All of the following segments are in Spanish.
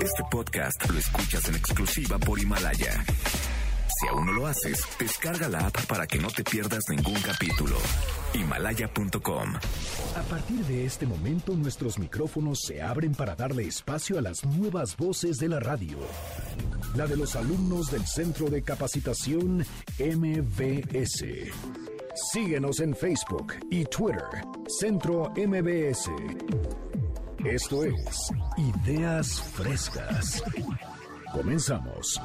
Este podcast lo escuchas en exclusiva por Himalaya. Si aún no lo haces, descarga la app para que no te pierdas ningún capítulo. Himalaya.com. A partir de este momento nuestros micrófonos se abren para darle espacio a las nuevas voces de la radio. La de los alumnos del Centro de Capacitación MBS. Síguenos en Facebook y Twitter, Centro MBS. Esto es Ideas Frescas. Comenzamos.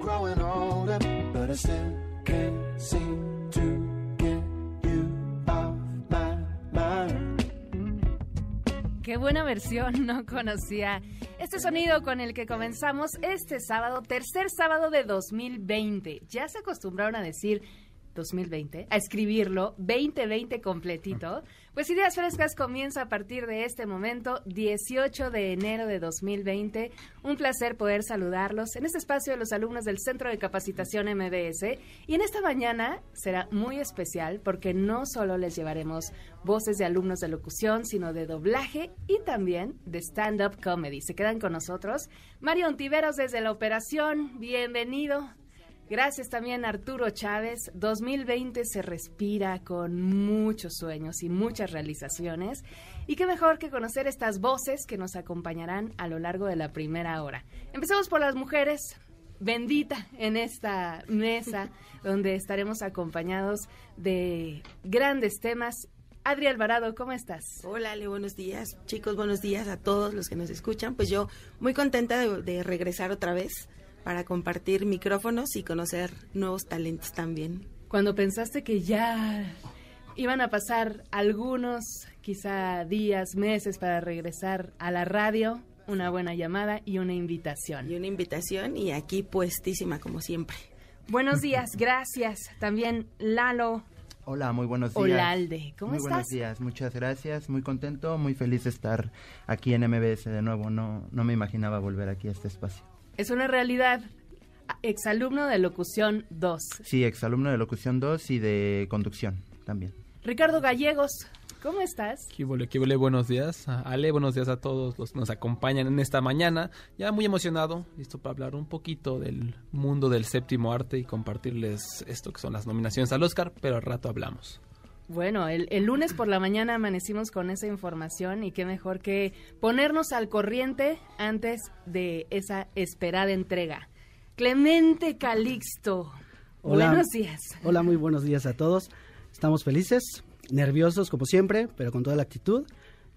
growing older, but I still can't seem to get you off my mind. Qué buena versión, no conocía este sonido con el que comenzamos este sábado, tercer sábado de 2020. Ya se acostumbraron a decir 2020, a escribirlo 2020 completito. Pues Ideas Frescas comienza a partir de este momento, 18 de enero de 2020. Un placer poder saludarlos en este espacio de los alumnos del Centro de Capacitación MBS. Y en esta mañana será muy especial porque no solo les llevaremos voces de alumnos de locución, sino de doblaje y también de stand-up comedy. Se quedan con nosotros. Mario Ontiveros desde la operación, bienvenido. Gracias también Arturo Chávez. 2020 se respira con muchos sueños y muchas realizaciones. Y qué mejor que conocer estas voces que nos acompañarán a lo largo de la primera hora. Empecemos por las mujeres. Bendita en esta mesa donde estaremos acompañados de grandes temas. Adri Alvarado, ¿cómo estás? Hola, Ale, buenos días. Chicos, buenos días a todos los que nos escuchan. Pues yo muy contenta de, de regresar otra vez para compartir micrófonos y conocer nuevos talentos también. Cuando pensaste que ya iban a pasar algunos, quizá días, meses para regresar a la radio, una buena llamada y una invitación. Y una invitación y aquí puestísima como siempre. Buenos días, gracias. También Lalo. Hola, muy buenos días. Olalde, ¿cómo muy estás? buenos días, muchas gracias, muy contento, muy feliz de estar aquí en MBS de nuevo. No, no me imaginaba volver aquí a este espacio. Es una realidad. Exalumno de locución 2. Sí, exalumno de locución 2 y de conducción también. Ricardo Gallegos, ¿cómo estás? Qué vole, qué vole, buenos días. A Ale, buenos días a todos los que nos acompañan en esta mañana. Ya muy emocionado, listo para hablar un poquito del mundo del séptimo arte y compartirles esto que son las nominaciones al Oscar, pero al rato hablamos. Bueno, el, el, lunes por la mañana amanecimos con esa información y qué mejor que ponernos al corriente antes de esa esperada entrega. Clemente Calixto, Hola. buenos días. Hola, muy buenos días a todos. Estamos felices, nerviosos como siempre, pero con toda la actitud.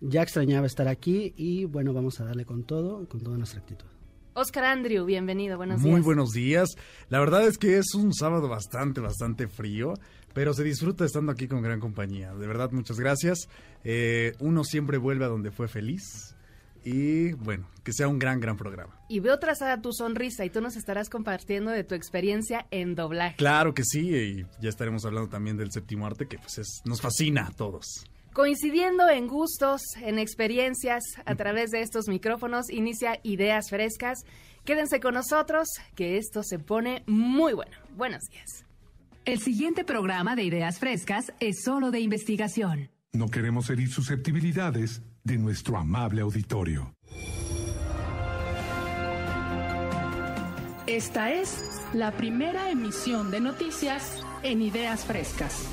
Ya extrañaba estar aquí y bueno, vamos a darle con todo, con toda nuestra actitud. Oscar Andrew, bienvenido, buenos Muy días. buenos días. La verdad es que es un sábado bastante, bastante frío, pero se disfruta estando aquí con gran compañía. De verdad, muchas gracias. Eh, uno siempre vuelve a donde fue feliz. Y bueno, que sea un gran, gran programa. Y veo trazada tu sonrisa y tú nos estarás compartiendo de tu experiencia en doblaje. Claro que sí, y ya estaremos hablando también del séptimo arte, que pues es, nos fascina a todos. Coincidiendo en gustos, en experiencias, a través de estos micrófonos, inicia Ideas Frescas. Quédense con nosotros, que esto se pone muy bueno. Buenos días. El siguiente programa de Ideas Frescas es solo de investigación. No queremos herir susceptibilidades de nuestro amable auditorio. Esta es la primera emisión de noticias en Ideas Frescas.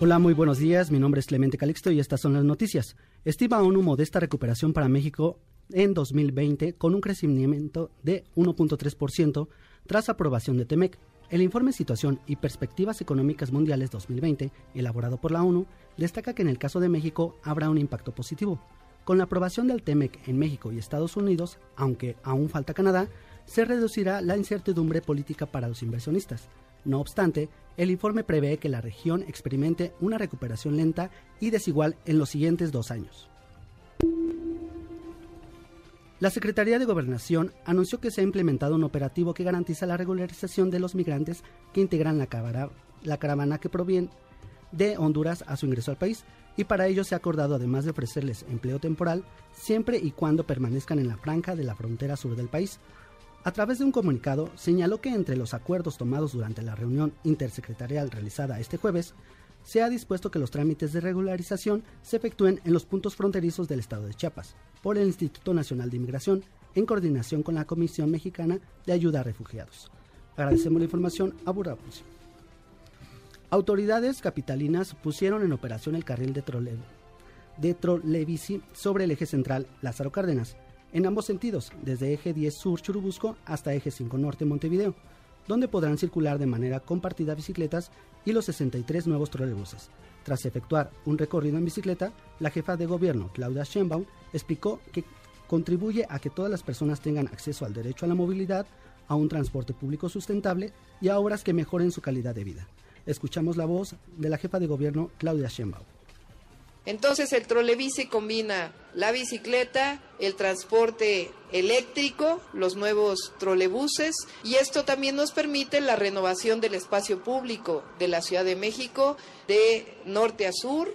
Hola, muy buenos días. Mi nombre es Clemente Calixto y estas son las noticias. Estima ONU modesta recuperación para México en 2020 con un crecimiento de 1.3% tras aprobación de TEMEC. El informe Situación y Perspectivas Económicas Mundiales 2020, elaborado por la ONU, destaca que en el caso de México habrá un impacto positivo. Con la aprobación del TEMEC en México y Estados Unidos, aunque aún falta Canadá, se reducirá la incertidumbre política para los inversionistas. No obstante, el informe prevé que la región experimente una recuperación lenta y desigual en los siguientes dos años. La Secretaría de Gobernación anunció que se ha implementado un operativo que garantiza la regularización de los migrantes que integran la, caravana, que proviene de Honduras a su ingreso al país y para ello se ha acordado además de ofrecerles empleo temporal siempre y cuando permanezcan en la franja de la frontera sur del país. A través de un comunicado señaló que entre los acuerdos tomados durante la reunión intersecretarial realizada este jueves, se ha dispuesto que los trámites de regularización se efectúen en los puntos fronterizos del estado de Chiapas por el Instituto Nacional de Inmigración en coordinación con la Comisión Mexicana de Ayuda a Refugiados. Agradecemos la información a Burapus. Autoridades capitalinas pusieron en operación el carril de, trole de trolebici sobre el eje central Lázaro Cárdenas, en ambos sentidos, desde eje 10 sur Churubusco hasta eje 5 norte Montevideo, donde podrán circular de manera compartida bicicletas y los 63 nuevos trolebuses. Tras efectuar un recorrido en bicicleta, la jefa de gobierno, Claudia Sheinbaum, explicó que contribuye a que todas las personas tengan acceso al derecho a la movilidad, a un transporte público sustentable y a obras que mejoren su calidad de vida. Escuchamos la voz de la jefa de gobierno, Claudia Sheinbaum. Entonces el trolebici combina la bicicleta, el transporte eléctrico, los nuevos trolebuses y esto también nos permite la renovación del espacio público de la Ciudad de México de norte a sur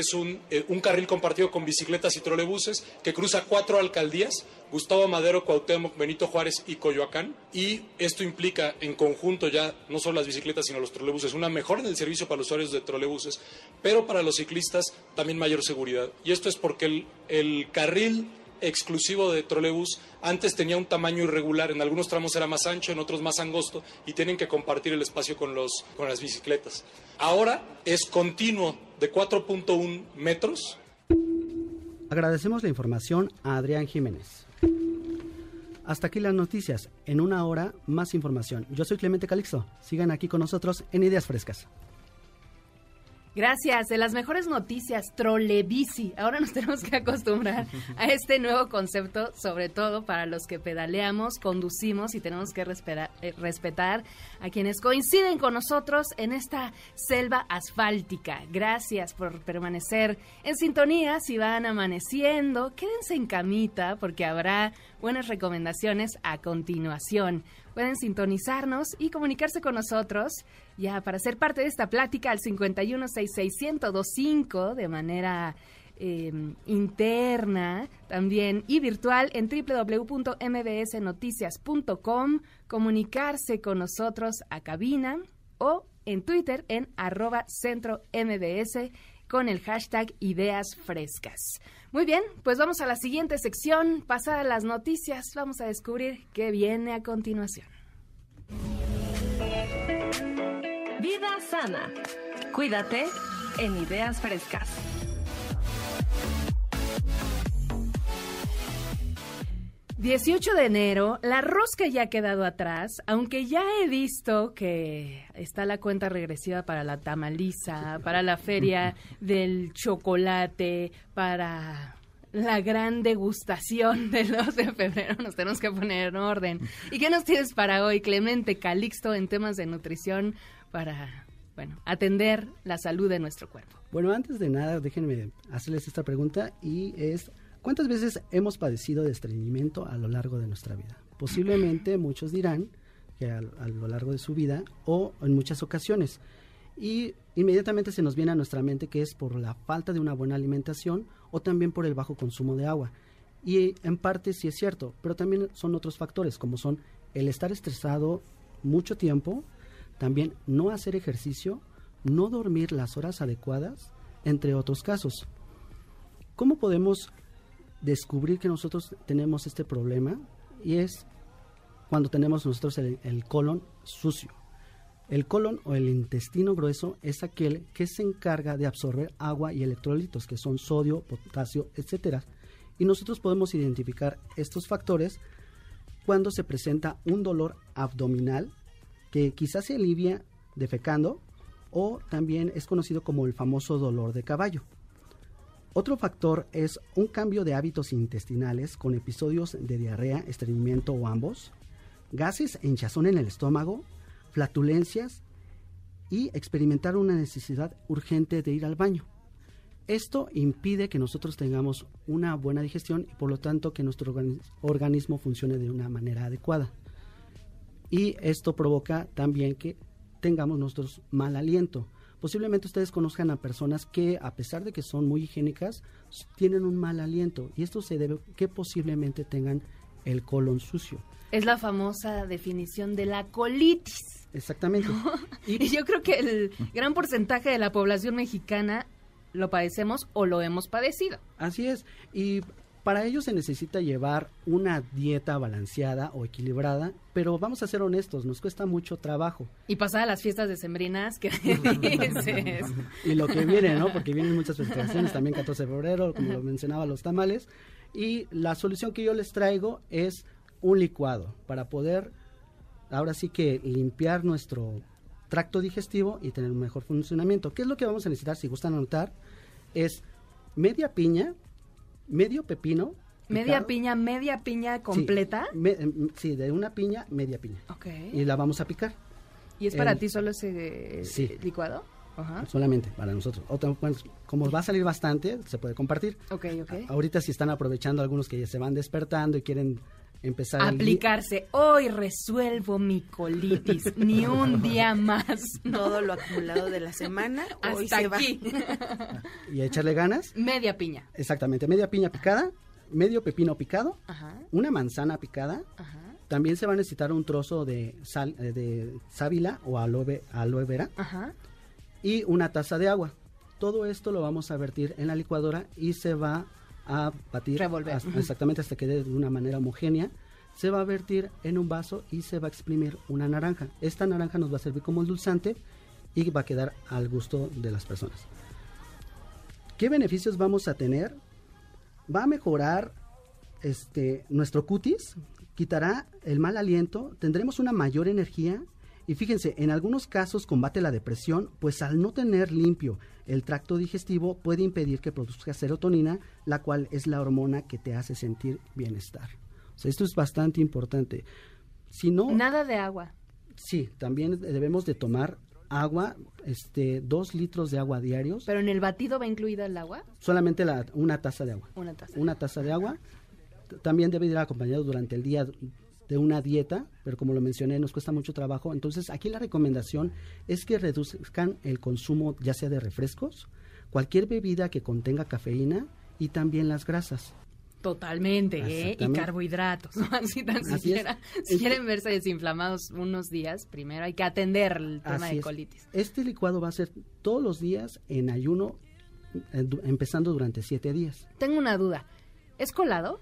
es un, eh, un, carril compartido con bicicletas y trolebuses que cruza cuatro alcaldías, Gustavo Madero, Cuauhtémoc, Benito Juárez y Coyoacán. Y esto implica en conjunto ya no solo las bicicletas sino los trolebuses, una mejora en el servicio para los usuarios de trolebuses, pero para los ciclistas también mayor seguridad. Y esto es porque el, el carril exclusivo de trolebús antes tenía un tamaño irregular, en algunos tramos era más ancho, en otros más angosto y tienen que compartir el espacio con, los, con las bicicletas. Ahora es continuo de 4.1 metros. Agradecemos la información a Adrián Jiménez. Hasta aquí las noticias. En una hora, más información. Yo soy Clemente Calixto. Sigan aquí con nosotros en Ideas Frescas. Gracias. De las mejores noticias, trolebici. Ahora nos tenemos que acostumbrar a este nuevo concepto, sobre todo para los que pedaleamos, conducimos y tenemos que respetar, eh, respetar a quienes coinciden con nosotros en esta selva asfáltica. Gracias por permanecer en sintonía. Si van amaneciendo, quédense en camita porque habrá buenas recomendaciones a continuación. Pueden sintonizarnos y comunicarse con nosotros ya para ser parte de esta plática al 5166125 de manera eh, interna también y virtual en www.mbsnoticias.com, comunicarse con nosotros a cabina o en Twitter en arroba centro mbs con el hashtag Ideas Frescas. Muy bien, pues vamos a la siguiente sección. Pasadas las noticias, vamos a descubrir qué viene a continuación. Vida sana. Cuídate en Ideas Frescas. 18 de enero, la rosca ya ha quedado atrás, aunque ya he visto que está la cuenta regresiva para la tamaliza, para la feria del chocolate, para la gran degustación del 2 de febrero. Nos tenemos que poner en orden. ¿Y qué nos tienes para hoy, Clemente Calixto, en temas de nutrición para, bueno, atender la salud de nuestro cuerpo? Bueno, antes de nada, déjenme hacerles esta pregunta y es ¿Cuántas veces hemos padecido de estreñimiento a lo largo de nuestra vida? Posiblemente muchos dirán que a, lo largo de su vida o en muchas ocasiones. Y inmediatamente se nos viene a nuestra mente que es por la falta de una buena alimentación o también por el bajo consumo de agua. Y en parte sí es cierto, pero también son otros factores como son el estar estresado mucho tiempo, también no hacer ejercicio, no dormir las horas adecuadas, entre otros casos. ¿Cómo podemos descubrir que nosotros tenemos este problema y es cuando tenemos nosotros el, el, colon sucio. El colon o el intestino grueso es aquel que se encarga de absorber agua y electrolitos, que son sodio, potasio, etcétera. Y nosotros podemos identificar estos factores cuando se presenta un dolor abdominal que quizás se alivia defecando o también es conocido como el famoso dolor de caballo. Otro factor es un cambio de hábitos intestinales con episodios de diarrea, estreñimiento o ambos, gases e hinchazón en el estómago, flatulencias y experimentar una necesidad urgente de ir al baño. Esto impide que nosotros tengamos una buena digestión y por lo tanto que nuestro organismo funcione de una manera adecuada. Y esto provoca también que tengamos nuestros mal aliento posiblemente ustedes conozcan a personas que, a pesar de que son muy higiénicas, tienen un mal aliento y esto se debe que posiblemente tengan el colon sucio. Es la famosa definición de la colitis. Exactamente. Y yo creo que el gran porcentaje de la población mexicana lo padecemos o lo hemos padecido. Así es. Y para ello se necesita llevar una dieta balanceada o equilibrada, pero vamos a ser honestos, nos cuesta mucho trabajo. Y pasar a las fiestas decembrinas, ¿qué dices? y lo que viene, ¿no? Porque vienen muchas festivaciones, también 14 de febrero, como lo mencionaba, los tamales. Y la solución que yo les traigo es un licuado para poder, ahora sí que limpiar nuestro tracto digestivo y tener un mejor funcionamiento. ¿Qué es lo que vamos a necesitar, si gustan anotar? Es media piña, medio pepino. Media piña, media piña completa. Sí, me- em, sí, de una piña, media piña. Ok. Y la vamos a picar. ¿Y es para el- ti solo ese eh, Sí. licuado? Ajá. Solamente para nosotros. Otra, bueno, como va a salir bastante, se puede compartir. Ok, ok. Ahorita si están aprovechando algunos que ya se van despertando y quieren empezar el Aplicarse. Hoy resuelvo mi colitis. Ni un día más. Todo lo acumulado de la semana, hoy Hasta se va. aquí. y echarle ganas. Media piña. Exactamente, media piña picada, medio pepino picado, Ajá. una manzana picada. Ajá. También se va a necesitar un trozo de sal, eh, de sábila o aloe, aloe vera Ajá. y una taza de agua. Todo esto lo vamos a vertir en la licuadora y se va a batir Revolver. hasta- Ujú. exactamente hasta que quede de una manera homogénea. Se va a vertir en un vaso y se va a exprimir una naranja. Esta naranja nos va a servir como endulzante y va a quedar al gusto de las personas. ¿Qué beneficios vamos a tener? Va a mejorar este, nuestro cutis, quitará el mal aliento, tendremos una mayor energía y fíjense, en algunos casos combate la depresión, pues al no tener limpio el tracto digestivo puede impedir que produzca serotonina, la cual es la hormona que te hace sentir bienestar. O sea, esto es bastante importante. Si no, Nada de agua. sí, también debemos de tomar agua, este, dos litros de agua diarios, Pero en el batido va incluida el agua. solamente la- una taza de agua Una taza. una taza de agua. También debe ir acompañado durante el día de una dieta, pero como lo mencioné, nos cuesta mucho trabajo. Entonces, aquí la recomendación es que reduzcan el consumo ya sea de refrescos, cualquier bebida que contenga cafeína y también las grasas. Totalmente, ¿eh? Y carbohidratos. Así tan Así es. siquiera. Si Es- quieren verse desinflamados unos días, primero hay que atender el tema Así de es. colitis. Este licuado va a ser todos los días en ayuno, empezando durante siete días. Tengo una duda. ¿Es colado?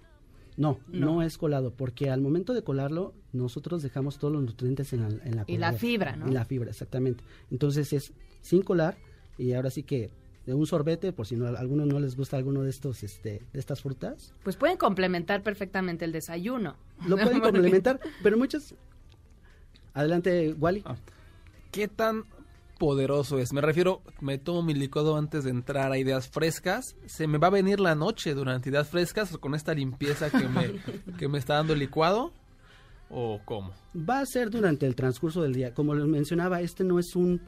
No, No. no, es colado, porque al momento de colarlo, nosotros dejamos todos los nutrientes en la, en la Y la fibra, ¿no? Y la fibra, exactamente. Entonces es sin colar y ahora sí que de un sorbete, por si no, a algunos no les gusta alguno de estos, este, de estas frutas, Pues pueden complementar perfectamente el desayuno. lo pueden complementar, pero muchos... Adelante, Wally. ¿Qué tan poderoso es? Me refiero, me tomo mi licuado antes de entrar a ideas frescas. ¿Se me va a venir la noche durante ideas frescas con esta limpieza que me, que me está dando el licuado? ¿O cómo? Va a ser durante el transcurso del día. Como les mencionaba, este no es un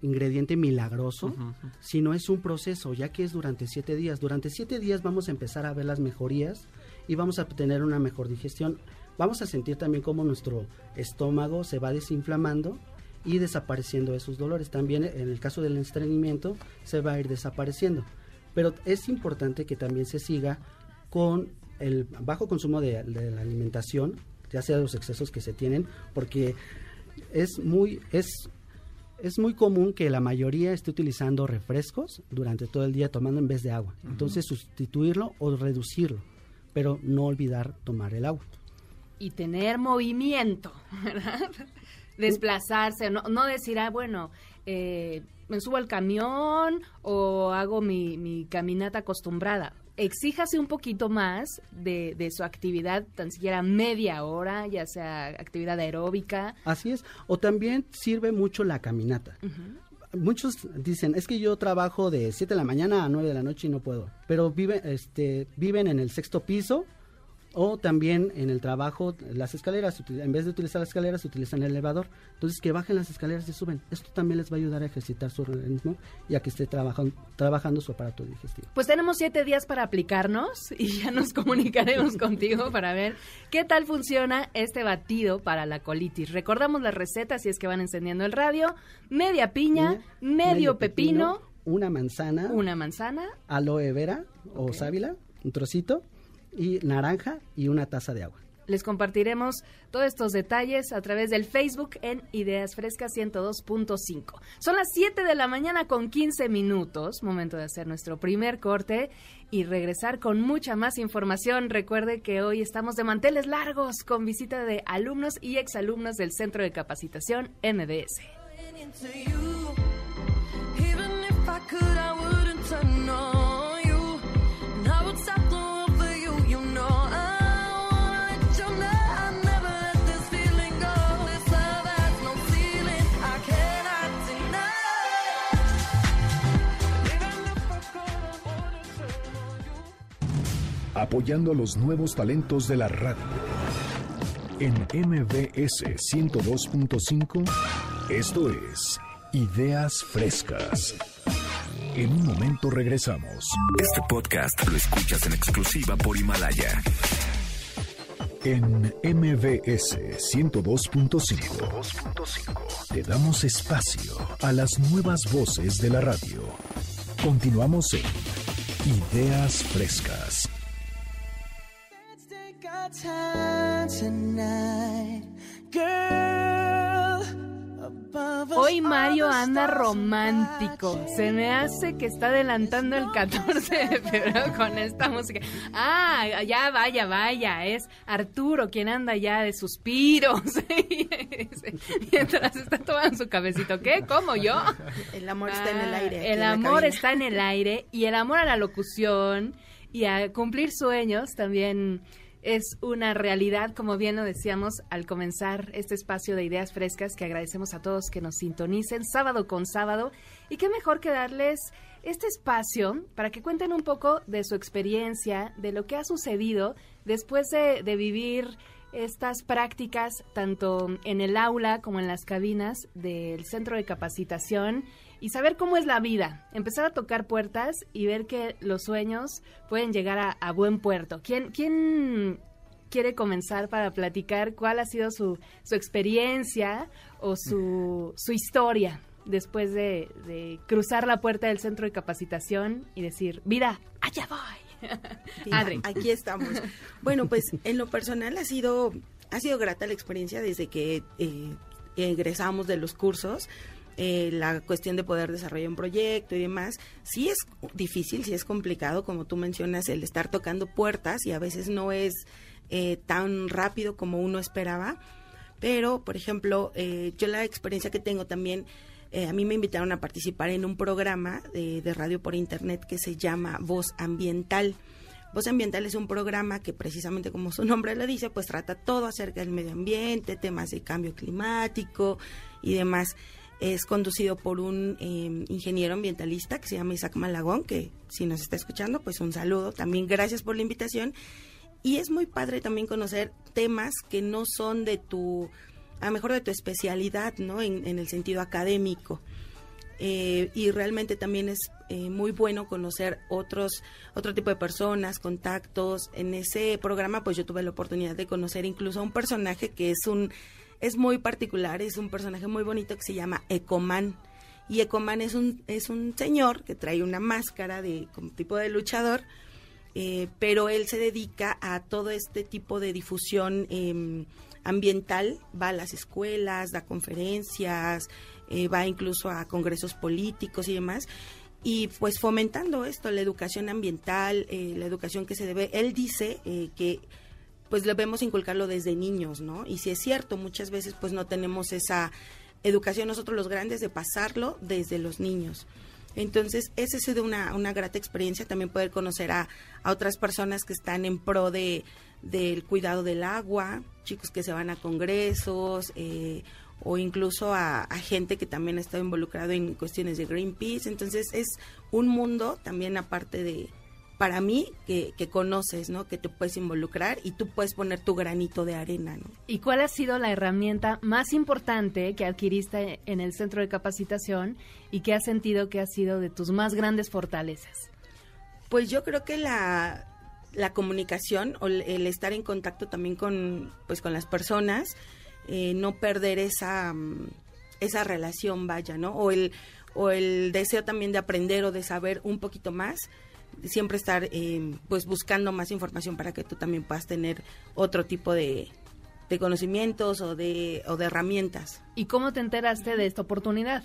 ingrediente milagroso, sino es un proceso, ya que es durante siete días. Durante siete días vamos a empezar a ver las mejorías y vamos a tener una mejor digestión. Vamos a sentir también cómo nuestro estómago se va desinflamando y desapareciendo esos dolores. También en el caso del estreñimiento se va a ir desapareciendo. Pero es importante que también se siga con el bajo consumo de, de la alimentación, ya sea los excesos que se tienen, porque es muy, es, es muy común que la mayoría esté utilizando refrescos durante todo el día tomando en vez de agua. Entonces sustituirlo o reducirlo, pero no olvidar tomar el agua. y tener movimiento, ¿verdad? Desplazarse, no, no decir, ah, bueno, eh, me subo al camión o hago mi, mi caminata acostumbrada. Exíjase un poquito más de, de su actividad, tan siquiera media hora, ya sea actividad aeróbica. Así es. O también sirve mucho la caminata. Muchos dicen, es que yo trabajo de 7 de la mañana a 9 de la noche y no puedo. Pero vive, este, viven en el sexto piso o también en el trabajo, las escaleras, en vez de utilizar las escaleras, utilizan el elevador. Entonces, que bajen las escaleras y suben. Esto también les va a ayudar a ejercitar su organismo y a que esté trabajan- trabajando su aparato digestivo. Pues tenemos siete días para aplicarnos y ya nos comunicaremos contigo para ver qué tal funciona este batido para la colitis. Recordamos la receta si es que van encendiendo el radio. Media piña, medio, pepino, una manzana, una manzana, aloe vera o sábila, un trocito, y naranja y una taza de agua. Les compartiremos todos estos detalles a través del Facebook en Ideas Frescas 102.5. Son las 7 de la mañana con 15 minutos, momento de hacer nuestro primer corte y regresar con mucha más información. Recuerde que hoy estamos de manteles largos con visita de alumnos y exalumnos del Centro de Capacitación MBS. Apoyando a los nuevos talentos de la radio. En MBS 102.5, esto es Ideas Frescas. En un momento regresamos. Este podcast lo escuchas en exclusiva por Himalaya. En MBS 102.5 te damos espacio a las nuevas voces de la radio. Continuamos en Ideas Frescas. Time tonight, girl. Hoy Mario anda romántico. Se me hace que está adelantando el 14 de febrero con esta música. Ah, ya vaya, vaya. Es Arturo quien anda ya de suspiros. Mientras está tomando su cabecito. ¿Qué? ¿Cómo yo? El amor está en el Ah, aire. El amor está en el aire y el amor a la locución y a cumplir sueños también es una realidad, como bien lo decíamos al comenzar este espacio de ideas frescas que agradecemos a todos que nos sintonicen sábado con sábado. Y qué mejor que darles este espacio para que cuenten un poco de su experiencia, de lo que ha sucedido después de, de vivir estas prácticas tanto en el aula como en las cabinas del centro de capacitación y saber cómo es la vida, empezar a tocar puertas y ver que los sueños pueden llegar a, buen puerto. ¿Quién, ¿Quién quiere comenzar para platicar cuál ha sido su, su experiencia o su, su historia después de, de cruzar la puerta del centro de capacitación y decir, vida, allá voy? Aquí estamos. Bueno, pues en lo personal ha sido, ha sido grata la experiencia desde que eh, egresamos de los cursos. Eh, la cuestión de poder desarrollar un proyecto y demás, sí es difícil, sí es complicado, como tú mencionas, el estar tocando puertas y a veces no es eh, tan rápido como uno esperaba. Pero, por ejemplo, eh, yo la experiencia que tengo también, eh, a mí me invitaron a participar en un programa de, radio por internet que se llama Voz Ambiental. Voz Ambiental es un programa que precisamente como su nombre lo dice, pues trata todo acerca del medio ambiente, temas de cambio climático y demás. Es conducido por un eh, ingeniero ambientalista que se llama Isaac Malagón, que si nos está escuchando, pues un saludo. También gracias por la invitación. Y es muy padre también conocer temas que no son de tu, a lo mejor de tu especialidad, ¿no? En, en el sentido académico. Eh, y realmente también es eh, muy bueno conocer otros otro tipo de personas contactos en ese programa pues yo tuve la oportunidad de conocer incluso a un personaje que es un es muy particular es un personaje muy bonito que se llama Ecoman y Ecoman es un es un señor que trae una máscara de como tipo de luchador eh, pero él se dedica a todo este tipo de difusión eh, ambiental, va a las escuelas, da conferencias, eh, va incluso a congresos políticos y demás, y pues fomentando esto, la educación ambiental, eh, la educación que se debe, él dice eh, que pues debemos inculcarlo desde niños, ¿no? Y si es cierto, muchas veces pues no tenemos esa educación nosotros los grandes de pasarlo desde los niños. Entonces, esa ha sido una, una grata experiencia, también poder conocer a, a otras personas que están en pro de del cuidado del agua, chicos que se van a congresos, eh, o incluso a, a gente que también ha estado involucrado en cuestiones de Greenpeace. Entonces, es un mundo también aparte de, para mí, que, que conoces, ¿no? Que te puedes involucrar y tú puedes poner tu granito de arena, ¿no? ¿Y cuál ha sido la herramienta más importante que adquiriste en el centro de capacitación y que has sentido que ha sido de tus más grandes fortalezas? Pues yo creo que la, la comunicación o el, estar en contacto también con, pues, con las personas, eh, no perder esa, mm, esa relación, vaya, ¿no? O el, o el deseo también de aprender o de saber un poquito más. siempre estar eh, pues buscando más información para que tú también puedas tener otro tipo de, de conocimientos o de, o de herramientas. ¿Y cómo te enteraste de esta oportunidad?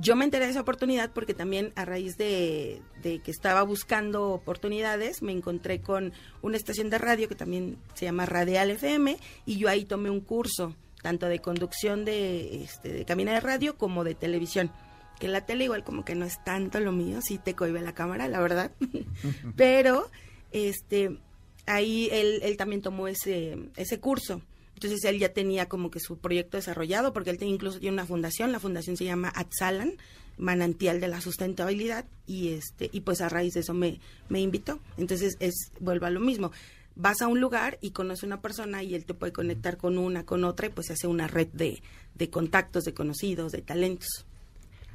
Yo me enteré de esa oportunidad porque también a raíz de, de que estaba buscando oportunidades me encontré con una estación de radio que también se llama Radial FM y yo ahí tomé un curso tanto de conducción de, este, de cabina de radio como de televisión. Que la tele igual como que no es tanto lo mío, sí te cohibe la cámara, la verdad. Pero este ahí él, él también tomó ese, ese curso. Entonces él ya tenía como que su proyecto desarrollado, porque él tiene- incluso tiene una fundación, la fundación se llama Atzalan, Manantial de la Sustentabilidad, y este, y pues a raíz de eso me, me invitó. Entonces es, vuelvo a lo mismo. Vas a un lugar y conoces a una persona y él te puede conectar con una, con otra, y pues se hace una red de, de contactos, de conocidos, de talentos.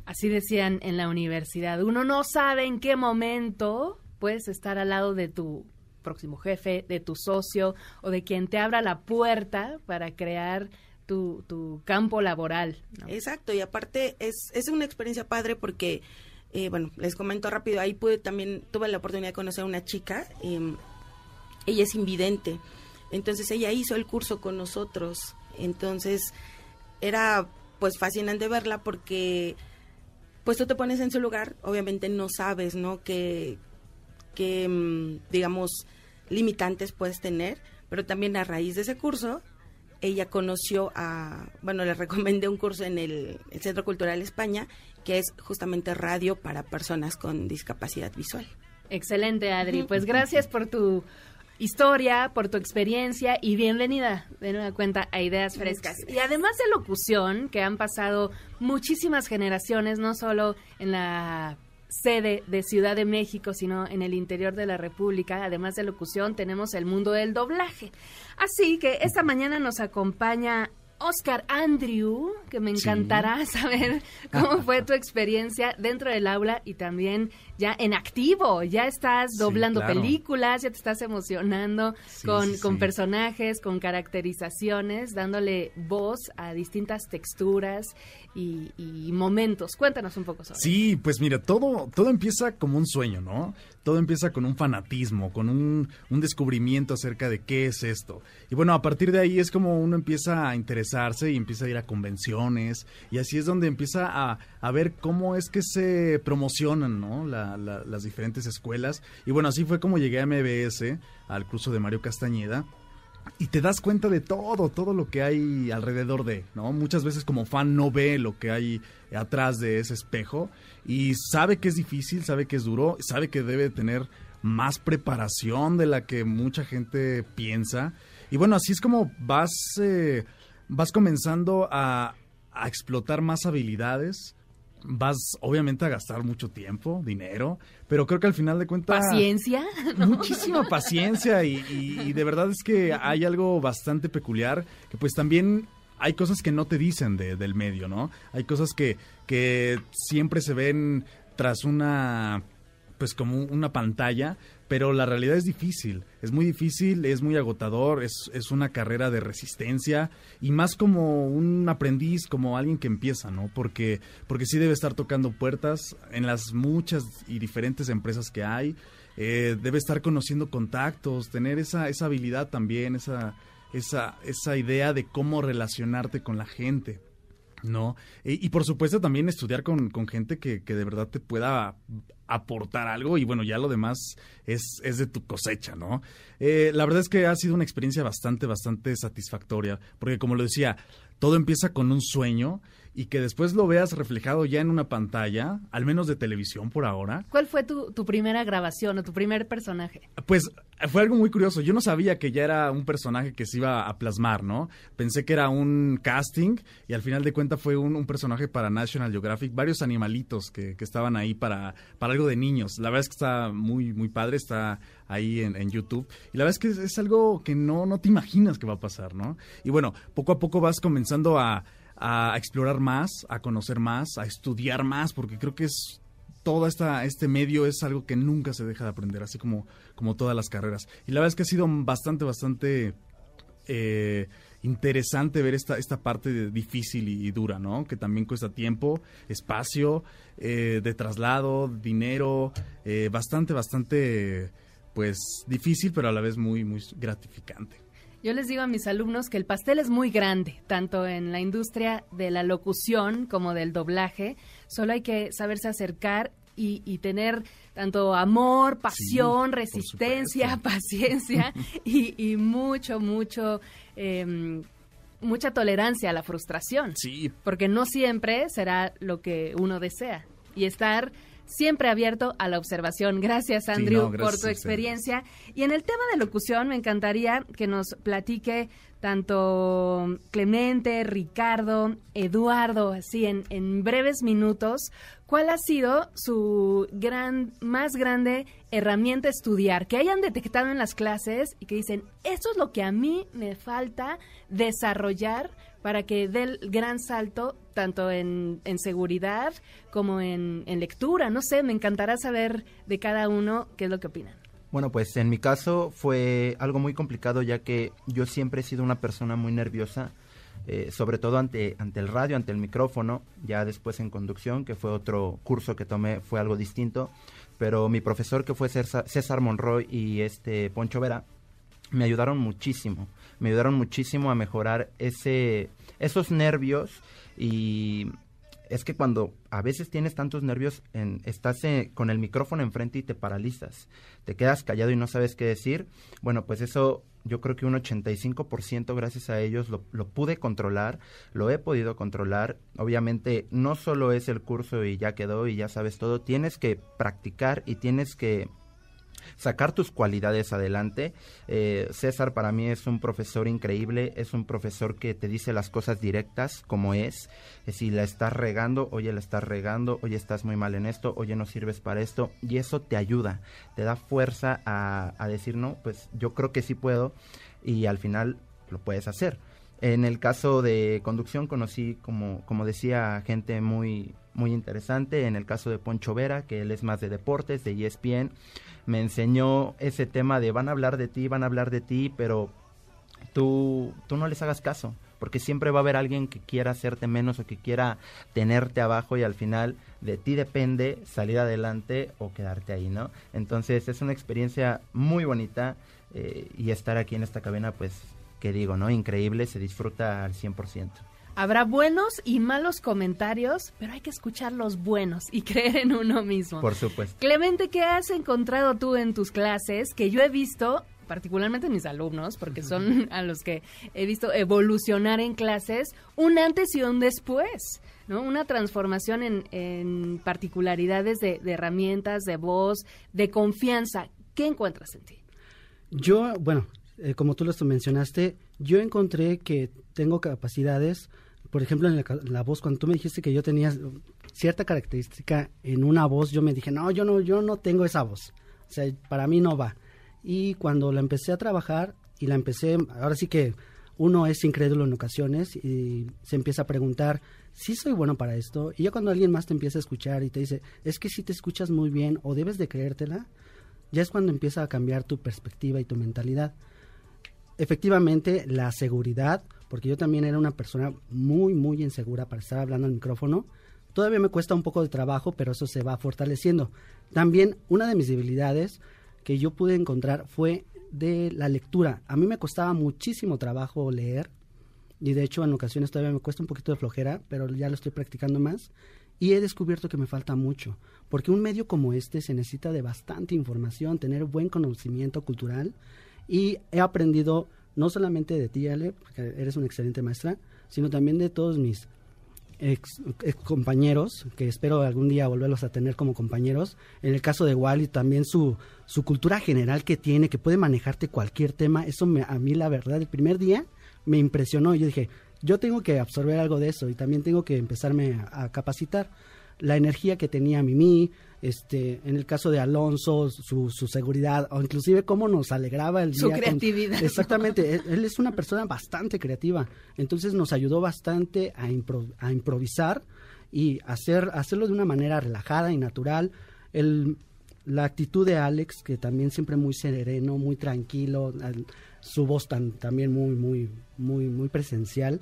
Así decían en la universidad. Uno no sabe en qué momento puedes estar al lado de tu próximo jefe, de tu socio o de quien te abra la puerta para crear tu, tu campo laboral. Exacto, y aparte es, es una experiencia padre porque, eh, bueno, les comento rápido, ahí pude también, tuve la oportunidad de conocer a una chica, eh, ella es invidente, entonces ella hizo el curso con nosotros, entonces era pues fascinante verla porque pues tú te pones en su lugar, obviamente no sabes, ¿no? Que, que mm, digamos, limitantes puedes tener, pero también a raíz de ese curso, ella conoció a, bueno, le recomendé un curso en el, el Centro Cultural España, que es justamente radio para personas con discapacidad visual. Excelente, Adri. Pues gracias por tu historia, por tu experiencia y bienvenida de nueva cuenta a Ideas Frescas. Y además de locución, que han pasado muchísimas generaciones, no solo en la sede de Ciudad de México, sino en el interior de la República. Además de locución, tenemos el mundo del doblaje. Así que esta mañana nos acompaña Oscar Andrew, que me Sí. encantará saber cómo fue tu experiencia dentro del aula y también ya en activo. Ya estás Sí, doblando claro. películas, ya te estás emocionando con, sí, con personajes, con caracterizaciones, dándole voz a distintas texturas y, y momentos. Cuéntanos un poco sobre Sí, pues mira, todo, todo empieza como un sueño, ¿no? Todo empieza con un fanatismo, con un, un descubrimiento acerca de qué es esto. Y bueno, a partir de ahí es como uno empieza a interesarse y empieza a ir a convenciones. Y así es donde empieza a, a ver cómo es que se promocionan, ¿no? La- la- las diferentes escuelas. Y bueno, así fue como llegué a MBS, al curso de Mario Castañeda y te das cuenta de todo, todo lo que hay alrededor de, ¿no? Muchas veces como fan no ve lo que hay atrás de ese espejo y sabe que es difícil, sabe que es duro, sabe que debe tener más preparación de la que mucha gente piensa. Y bueno, así es como vas, eh, vas comenzando a, a explotar más habilidades. Vas obviamente a gastar mucho tiempo, dinero, pero creo que al final de cuentas... ¿Paciencia? Muchísima paciencia y, y- y de verdad es que hay algo bastante peculiar que pues también hay cosas que no te dicen de- del medio, ¿no? Hay cosas que, que siempre se ven tras una pues como una pantalla, pero la realidad es difícil, es muy difícil, es muy agotador, es, es una carrera de resistencia y más como un aprendiz, como alguien que empieza, ¿no? Porque, porque sí debe estar tocando puertas en las muchas y diferentes empresas que hay, eh, debe estar conociendo contactos, tener esa, esa habilidad también, esa, esa, esa idea de cómo relacionarte con la gente. ¿no? Y, y por supuesto también estudiar con, con gente que, que de verdad te pueda aportar algo y bueno, ya lo demás es, es de tu cosecha, ¿no? Eh, la verdad es que ha sido una experiencia bastante, bastante satisfactoria, porque como lo decía, todo empieza con un sueño y que después lo veas reflejado ya en una pantalla, al menos de televisión por ahora, ¿Cuál fue tu, tu primera grabación o tu primer personaje? pues fue algo muy curioso. Yo no sabía que ya era un personaje que se iba a plasmar, ¿no? Pensé que era un casting y al final de cuentas fue un, un personaje para National Geographic, varios animalitos que, que estaban ahí para, para algo de niños. La verdad es que está muy, muy padre, está ahí en, en YouTube. Y la verdad es que es, es algo que no, no te imaginas que va a pasar, ¿no? Y bueno, poco a poco vas comenzando a, a explorar más, a conocer más, a estudiar más, porque creo que es todo esta, este medio es algo que nunca se deja de aprender, así como, como todas las carreras. Y la verdad es que ha sido bastante, bastante eh, interesante ver esta, esta parte de- difícil y, dura, ¿no? Que también cuesta tiempo, espacio, eh, de traslado, dinero, eh, bastante, bastante, pues, difícil, pero a la vez muy, muy gratificante. Yo les digo a mis alumnos que el pastel es muy grande, tanto en la industria de la locución como del doblaje. Solo hay que saberse acercar y, y tener tanto amor, pasión, resistencia, paciencia y, y mucho, mucho, em, mucha tolerancia a la frustración. Sí. Porque no siempre será lo que uno desea. Y estar siempre abierto a la observación. Gracias, Sí, Andrew, no, gracias por tu experiencia. Y en el tema de locución, me encantaría que nos platique tanto Clemente, Ricardo, Eduardo, así en, en breves minutos, cuál ha sido su gran, más grande herramienta a estudiar, que hayan detectado en las clases y que dicen, esto es lo que a mí me falta desarrollar para que dé el gran salto tanto en, en seguridad como en, en lectura. No sé, me encantará saber de cada uno qué es lo que opinan. Bueno, pues en mi caso fue algo muy complicado ya que yo siempre he sido una persona muy nerviosa, eh, sobre todo ante, ante el radio, ante el micrófono, ya después en conducción, que fue otro curso que tomé, fue algo distinto, pero mi profesor que fue César, César Monroy y este Poncho Vera, me ayudaron muchísimo, me ayudaron muchísimo a mejorar ese, esos nervios y es que cuando a veces tienes tantos nervios, en, estás eh, con el micrófono enfrente y te paralizas, te quedas callado y no sabes qué decir, bueno, pues eso yo creo que un 85% gracias a ellos lo, lo pude controlar, lo he podido controlar. Obviamente no solo es el curso y ya quedó y ya sabes todo, tienes que practicar y tienes que sacar tus cualidades adelante. Eh, César para mí es un profesor increíble, es un profesor que te dice las cosas directas como es. Eh, si la estás regando, oye, la estás regando, oye, estás muy mal en esto, oye, no sirves para esto. Y eso te ayuda, te da fuerza a, a decir, no, pues yo creo que sí puedo y al final lo puedes hacer. En el caso de conducción conocí, como, como decía, gente muy, muy interesante. En el caso de Poncho Vera, que él es más de deportes, de ESPN, me enseñó ese tema de van a hablar de ti, van a hablar de ti, pero tú, tú no les hagas caso, porque siempre va a haber alguien que quiera hacerte menos o que quiera tenerte abajo y al final de ti depende salir adelante o quedarte ahí, ¿no? Entonces es una experiencia muy bonita eh, y estar aquí en esta cabina, pues, que digo, ¿no? Increíble, se disfruta al 100%. Habrá buenos y malos comentarios, pero hay que escuchar los buenos y creer en uno mismo. Por supuesto. Clemente, ¿qué has encontrado tú en tus clases que yo he visto, particularmente en mis alumnos, porque son a los que he visto evolucionar en clases, un antes y un después? ¿no? Una transformación en, en particularidades de, de herramientas, de voz, de confianza. ¿Qué encuentras en ti? Yo, bueno, eh, como tú lo mencionaste, yo encontré que tengo capacidades, por ejemplo, en la, voz, cuando tú me dijiste que yo tenía cierta característica en una voz, yo me dije, no, yo no, yo no tengo esa voz. O sea, para mí no va. Y cuando la empecé a trabajar y la empecé, ahora sí que uno es incrédulo en ocasiones y se empieza a preguntar, si soy bueno para esto? Y ya cuando alguien más te empieza a escuchar y te dice, es que si te escuchas muy bien o debes de creértela, ya es cuando empieza a cambiar tu perspectiva y tu mentalidad. Efectivamente, la seguridad, porque yo también era una persona muy, muy insegura para estar hablando al micrófono, todavía me cuesta un poco de trabajo, pero eso se va fortaleciendo. También una de mis debilidades que yo pude encontrar fue de la lectura. A mí me costaba muchísimo trabajo leer y de hecho en ocasiones todavía me cuesta un poquito de flojera, pero ya lo estoy practicando más y he descubierto que me falta mucho, porque un medio como este se necesita de bastante información, tener buen conocimiento cultural y he aprendido no solamente de ti, Ale, porque eres una excelente maestra, sino también de todos mis ex, compañeros, que espero algún día volverlos a tener como compañeros. En el caso de Wally, también su, su cultura general que tiene, que puede manejarte cualquier tema, eso a mí la verdad, el primer día me impresionó. Yo dije, yo tengo que absorber algo de eso y también tengo que empezarme a, a capacitar. La energía que tenía Mimi, este, en el caso de Alonso, su, su seguridad, o inclusive cómo nos alegraba el Su día. con- creatividad. exactamente, él, él es una persona bastante creativa, entonces nos ayudó bastante a, impro- a improvisar y hacer, hacerlo de una manera relajada y natural. El, la actitud de Alex, que también siempre muy sereno, muy tranquilo, su voz tan, también muy, muy, muy, muy presencial.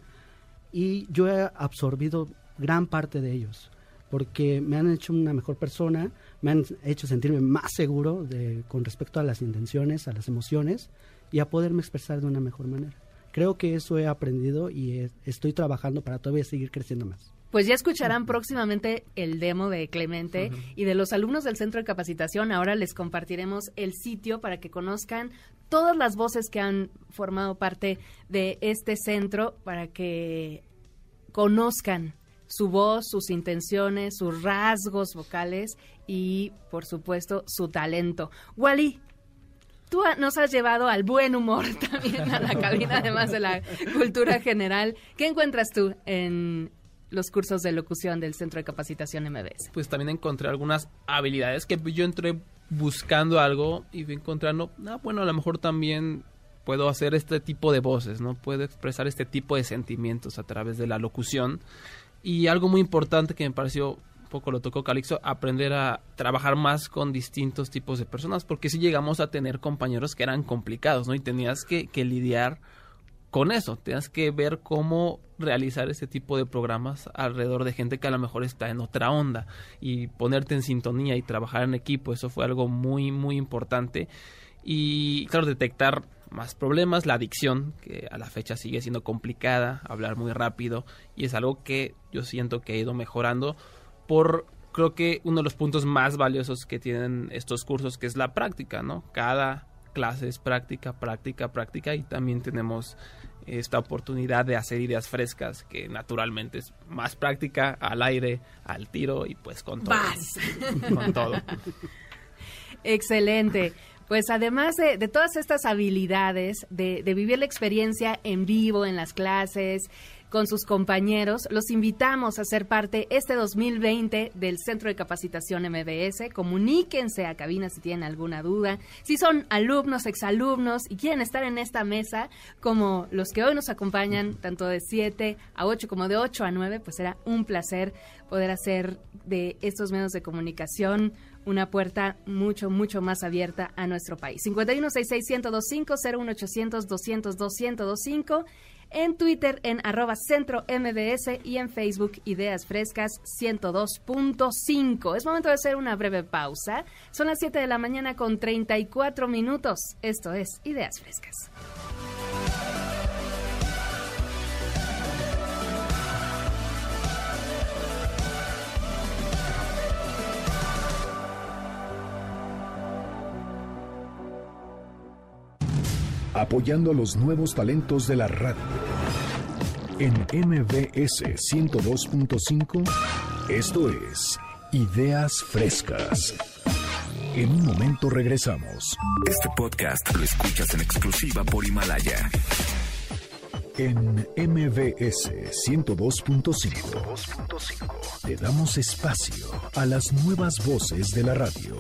Y yo he absorbido gran parte de ellos, porque me han hecho una mejor persona, me han hecho sentirme más seguro de, con respecto a las intenciones, a las emociones y a poderme expresar de una mejor manera. Creo que eso he aprendido y estoy trabajando para todavía seguir creciendo más. Pues ya escucharán próximamente el demo de Clemente y de los alumnos del centro de capacitación. Ahora les compartiremos el sitio para que conozcan todas las voces que han formado parte de este centro para que conozcan su voz, sus intenciones, sus rasgos vocales y, por supuesto, su talento. Wally, tú nos has llevado al buen humor también a la cabina, además de la cultura general. ¿Qué encuentras tú en los cursos de locución del Centro de Capacitación MBS? pues también encontré algunas habilidades que yo entré buscando algo y fui encontrando, ah, bueno, a lo mejor también puedo hacer este tipo de voces, ¿no? Puedo expresar este tipo de sentimientos a través de la locución. Y algo muy importante que me pareció, un poco lo tocó Calixto, aprender a trabajar más con distintos tipos de personas, porque si llegamos a tener compañeros que eran complicados, ¿no? Y tenías que, que lidiar con eso. Tienes que ver cómo realizar ese tipo de programas alrededor de gente que a lo mejor está en otra onda y ponerte en sintonía y trabajar en equipo. Eso fue algo muy, muy importante. Y claro, detectar más problemas, la adicción, que a la fecha sigue siendo complicada, hablar muy rápido y es algo que yo siento que ha ido mejorando por creo que uno de los puntos más valiosos que tienen estos cursos que es la práctica, ¿no? Cada clase es práctica, práctica, práctica y también tenemos esta oportunidad de hacer ideas frescas que naturalmente es más práctica al aire, al tiro y pues con todo. Vas. Con todo. Excelente. Pues además de, de todas estas habilidades, de, de vivir la experiencia en vivo, en las clases, con sus compañeros, los invitamos a ser parte este 2020 del Centro de Capacitación MBS. Comuníquense a cabina si tienen alguna duda. Si son alumnos, exalumnos y quieren estar en esta mesa, como los que hoy nos acompañan, tanto de 7 a 8 como de 8 a 9, pues será un placer poder hacer de estos medios de comunicación una puerta mucho, mucho más abierta a nuestro país. 51661025 01800 202 1025 en Twitter en arroba centro MBS y en Facebook Ideas Frescas 102.5. Es momento de hacer una breve pausa. Son las 7 de la mañana con 34 minutos. Esto es Ideas Frescas. Apoyando a los nuevos talentos de la radio. En MBS 102.5, esto es Ideas Frescas. En un momento regresamos. Este podcast lo escuchas en exclusiva por Himalaya. En MBS 102.5 te damos espacio a las nuevas voces de la radio.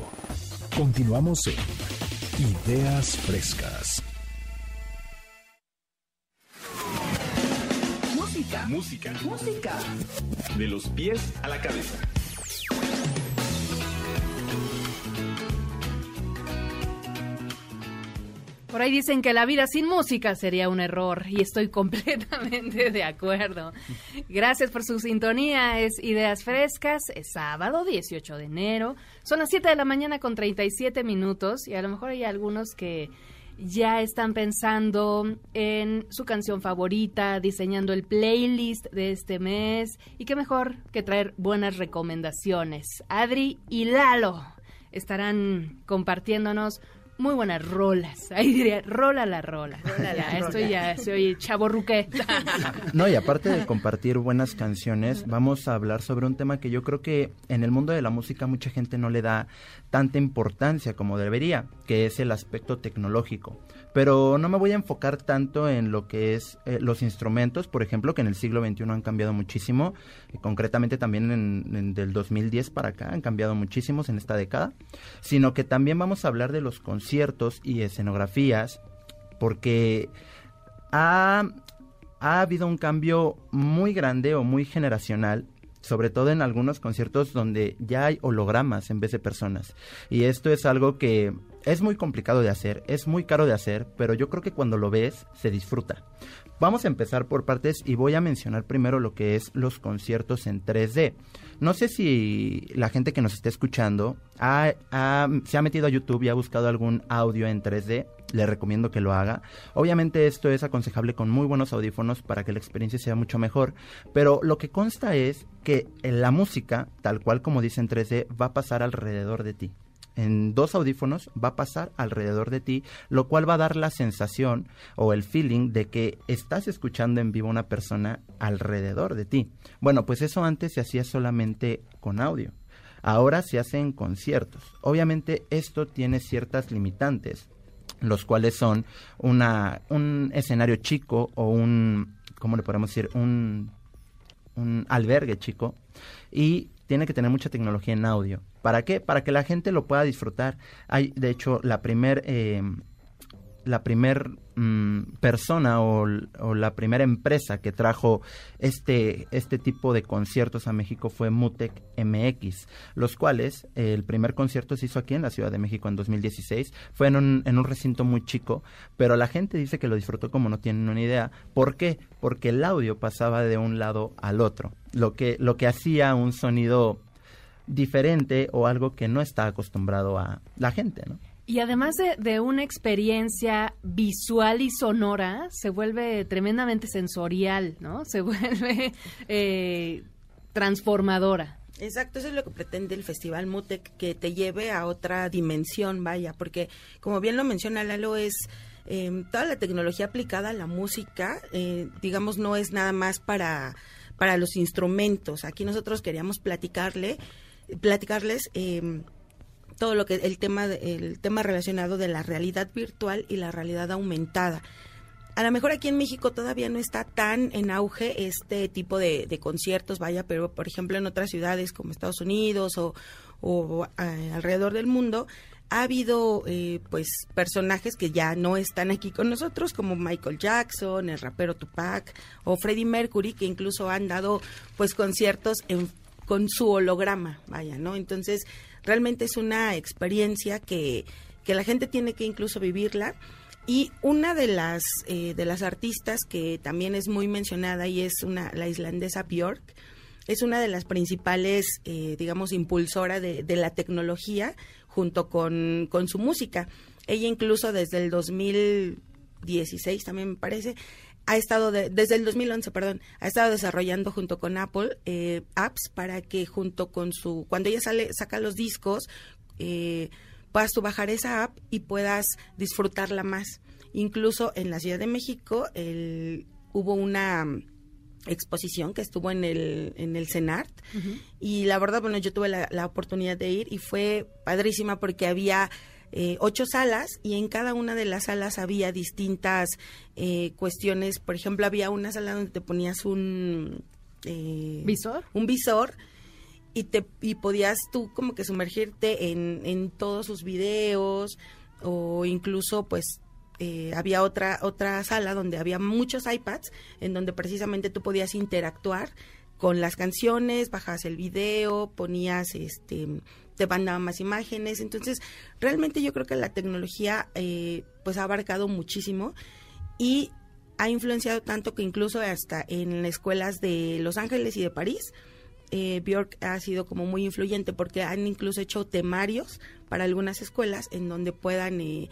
Continuamos en Ideas Frescas. Música. Música. De los pies a la cabeza. Por ahí dicen que la vida sin música sería un error y estoy completamente de acuerdo. Gracias por su sintonía. Es Ideas Frescas. Es sábado 18 de enero. Son las 7 de la mañana con 37 minutos y a lo mejor hay algunos que ya están pensando en su canción favorita, diseñando el playlist de este mes y qué mejor que traer buenas recomendaciones. Adri y Lalo estarán compartiéndonos muy buenas rolas. Ahí diría, rola la rola. Rola la Ya, esto rola. ya soy chaborruqué. No, y aparte de compartir buenas canciones, vamos a hablar sobre un tema que yo creo que en el mundo de la música mucha gente no le da tanta importancia como debería, que es el aspecto tecnológico. Pero no me voy a enfocar tanto en lo que es eh, los instrumentos, por ejemplo, que en el siglo XXI han cambiado muchísimo, y concretamente también en del 2010 para acá han cambiado muchísimos en esta década, sino que también vamos a hablar de los conciertos y escenografías, porque ha, ha habido un cambio muy grande o muy generacional sobre todo en algunos conciertos donde ya hay hologramas en vez de personas. Y esto es algo que es muy complicado de hacer, es muy caro de hacer, pero yo creo que cuando lo ves se disfruta. Vamos a empezar por partes y voy a mencionar primero lo que es los conciertos en 3D. No sé si la gente que nos está escuchando ha- ha- se ha metido a YouTube y ha buscado algún audio en 3D. Le recomiendo que lo haga. Obviamente esto es aconsejable con muy buenos audífonos para que la experiencia sea mucho mejor. Pero lo que consta es que la música, tal cual como dice en 3D, va a pasar alrededor de ti en dos audífonos va a pasar alrededor de ti, lo cual va a dar la sensación o el feeling de que estás escuchando en vivo una persona alrededor de ti. Bueno, pues eso antes se hacía solamente con audio. Ahora se hace en conciertos. Obviamente esto tiene ciertas limitantes, los cuales son una, un escenario chico o un, ¿cómo le podemos decir? Un, un albergue chico y tiene que tener mucha tecnología en audio. ¿Para qué? Para que la gente lo pueda disfrutar. Hay, de hecho, la primer, eh, la primer mm, persona o, la primera empresa que trajo este, este tipo de conciertos a México fue Mutec MX, los cuales eh, el primer concierto se hizo aquí en la Ciudad de México en 2016. Fue en un, en un recinto muy chico, pero la gente dice que lo disfrutó como no tienen una idea. ¿Por qué? Porque el audio pasaba de un lado al otro, lo que, lo que hacía un sonido diferente o algo que no está acostumbrado a la gente, ¿no? Y además de, de una experiencia visual y sonora, se vuelve tremendamente sensorial, ¿no? Se vuelve eh, transformadora. Exacto, eso es lo que pretende el Festival Mutec, que te lleve a otra dimensión, vaya, porque como bien lo menciona Lalo, es eh, toda la tecnología aplicada a la música, eh, digamos, no es nada más para, para los instrumentos. Aquí nosotros queríamos platicarle, platicarles eh, todo lo que el tema el tema relacionado de la realidad virtual y la realidad aumentada. A lo mejor aquí en México todavía no está tan en auge este tipo de, conciertos, vaya, pero por ejemplo en otras ciudades como Estados Unidos o, alrededor del mundo ha habido eh, pues personajes que ya no están aquí con nosotros como Michael Jackson, el rapero Tupac o Freddie Mercury que incluso han dado pues conciertos en- con su holograma, vaya, ¿no? Entonces realmente es una experiencia que, que la gente tiene que incluso vivirla. Y una de las eh, de las artistas que también es muy mencionada y es una la islandesa Björk es una de las principales eh, digamos impulsora de, de la tecnología junto con, con su música. Ella incluso desde el 2016 también me parece ha estado de- desde el 2011 perdón ha estado desarrollando junto con Apple eh, apps para que junto con su cuando ella sale saca los discos eh, puedas tú bajar esa app y puedas disfrutarla más. Incluso en la Ciudad de México el- hubo una mm, exposición que estuvo en el, en el CENART y la verdad, bueno, yo tuve la, la oportunidad de ir y fue padrísima porque había eh, ocho salas y en cada una de las salas había distintas eh, cuestiones. Por ejemplo, había una sala donde te ponías un... eh, ¿Visor? Un visor y te y podías tú como que sumergirte en, en todos sus videos o incluso pues eh, había otra otra sala donde había muchos iPads en donde precisamente tú podías interactuar con las canciones, bajabas el video, ponías este te mandaban más imágenes, entonces realmente yo creo que la tecnología eh, pues ha abarcado muchísimo y ha influenciado tanto que incluso hasta en escuelas de Los Ángeles y de París eh, Bjork ha sido como muy influyente porque han incluso hecho temarios para algunas escuelas en donde puedan eh,